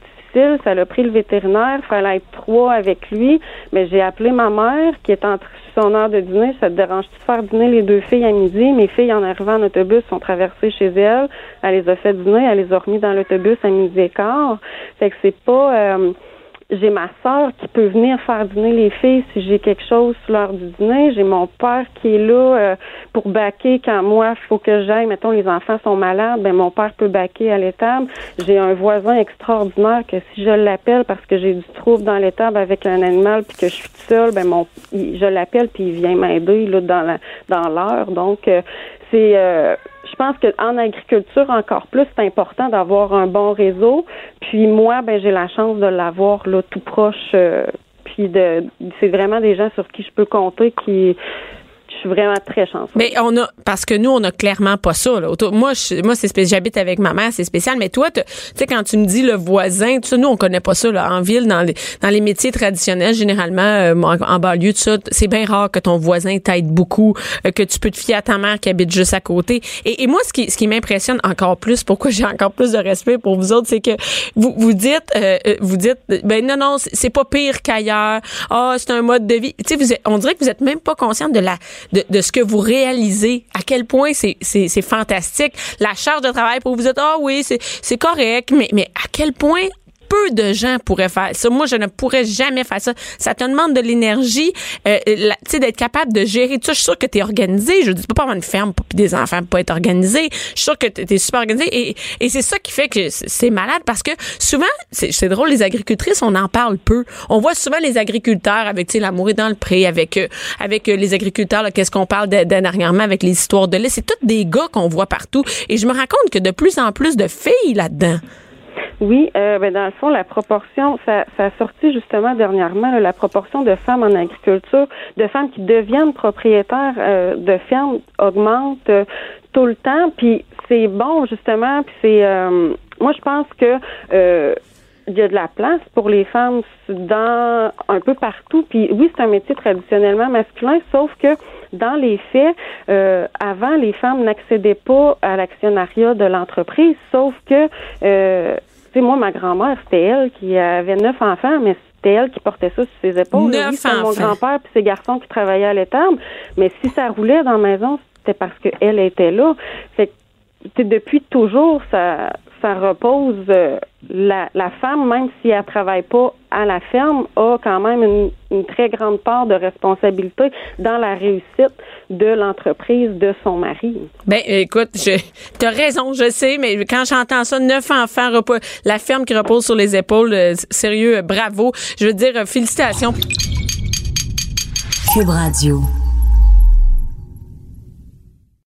ça l'a pris le vétérinaire, fallait être trois avec lui, mais j'ai appelé ma mère qui est entrée sur son heure de dîner. Ça te dérange-tu de faire dîner les deux filles à midi? Mes filles, en arrivant en autobus, sont traversées chez elle. Elle les a fait dîner, elle les a remis dans l'autobus à midi et quart. Fait que c'est pas... euh, j'ai ma sœur qui peut venir faire dîner les filles si j'ai quelque chose sur l'heure du dîner. J'ai mon père qui est là euh, pour baquer quand moi, il faut que j'aille. Mettons, les enfants sont malades, ben mon père peut baquer à l'étable. J'ai un voisin extraordinaire que si je l'appelle parce que j'ai du trouble dans l'étable avec un animal puis que je suis seule, ben mon, je l'appelle puis il vient m'aider là dans la dans l'heure. Donc euh, c'est euh, je pense qu'en agriculture, encore plus, c'est important d'avoir un bon réseau. Puis moi, ben j'ai la chance de l'avoir là tout proche. euh, puis de, c'est vraiment des gens sur qui je peux compter qui suis vraiment très chanceuse. Mais on a parce que nous on a clairement pas ça là. Moi je, moi c'est j'habite avec ma mère, c'est spécial mais toi tu sais quand tu me dis le voisin, tout ça nous on connaît pas ça là en ville dans les dans les métiers traditionnels généralement euh, en, en banlieue tout ça, c'est bien rare que ton voisin t'aide beaucoup, euh, que tu peux te fier à ta mère qui habite juste à côté. Et, et moi ce qui ce qui m'impressionne encore plus, pourquoi j'ai encore plus de respect pour vous autres, c'est que vous vous dites euh, euh, vous dites ben non non, c'est pas pire qu'ailleurs. Ah, c'est un mode de vie. Tu sais on dirait que vous êtes même pas consciente de la de, de ce que vous réalisez, à quel point c'est c'est c'est fantastique. La charge de travail pour vous êtes ah oui, c'est c'est correct, mais mais à quel point peu de gens pourraient faire ça. Moi, je ne pourrais jamais faire ça. Ça te demande de l'énergie, euh, la- tu sais, d'être capable de gérer tout ça. Je suis sûre que tu es organisé. Je dis pas avoir une ferme puis des enfants pour pas être organisé. Je suis sûre que tu es super organisé. Et, et c'est ça qui fait que c'est malade parce que souvent, c'est drôle, les agricultrices, on en parle peu. On voit souvent les agriculteurs avec, tu sais, l'amour est dans le pré, avec, euh, avec euh, les agriculteurs, qu'est-ce qu'on parle de- de- dernièrement avec les histoires de lait. C'est tous des gars qu'on voit partout. Et je me rends compte que de plus en plus de filles là-dedans. Oui, euh, ben dans le fond, la proportion, ça, ça a sorti justement dernièrement, là, la proportion de femmes en agriculture, de femmes qui deviennent propriétaires euh, de fermes augmente euh, tout le temps. Puis c'est bon justement. Puis c'est, euh, moi je pense que euh, il y a de la place pour les femmes dans un peu partout. Puis oui, c'est un métier traditionnellement masculin, sauf que dans les faits, euh, avant, les femmes n'accédaient pas à l'actionnariat de l'entreprise, sauf que, euh, tu sais, moi, ma grand-mère, c'était elle qui avait neuf enfants, mais c'était elle qui portait ça sur ses épaules. Neuf oui, c'était mon grand-père puis ses garçons qui travaillaient à l'étable, mais si ça roulait dans la maison, c'était parce qu'elle était là. Fait que depuis toujours, ça, ça repose euh, la, la femme, même si elle travaille pas à la ferme, a quand même une, une très grande part de responsabilité dans la réussite de l'entreprise de son mari. Ben, écoute, je, t'as raison, je sais, mais quand j'entends ça, neuf enfants, la ferme qui repose sur les épaules, euh, sérieux, euh, bravo. Je veux dire, euh, félicitations. Cube Radio.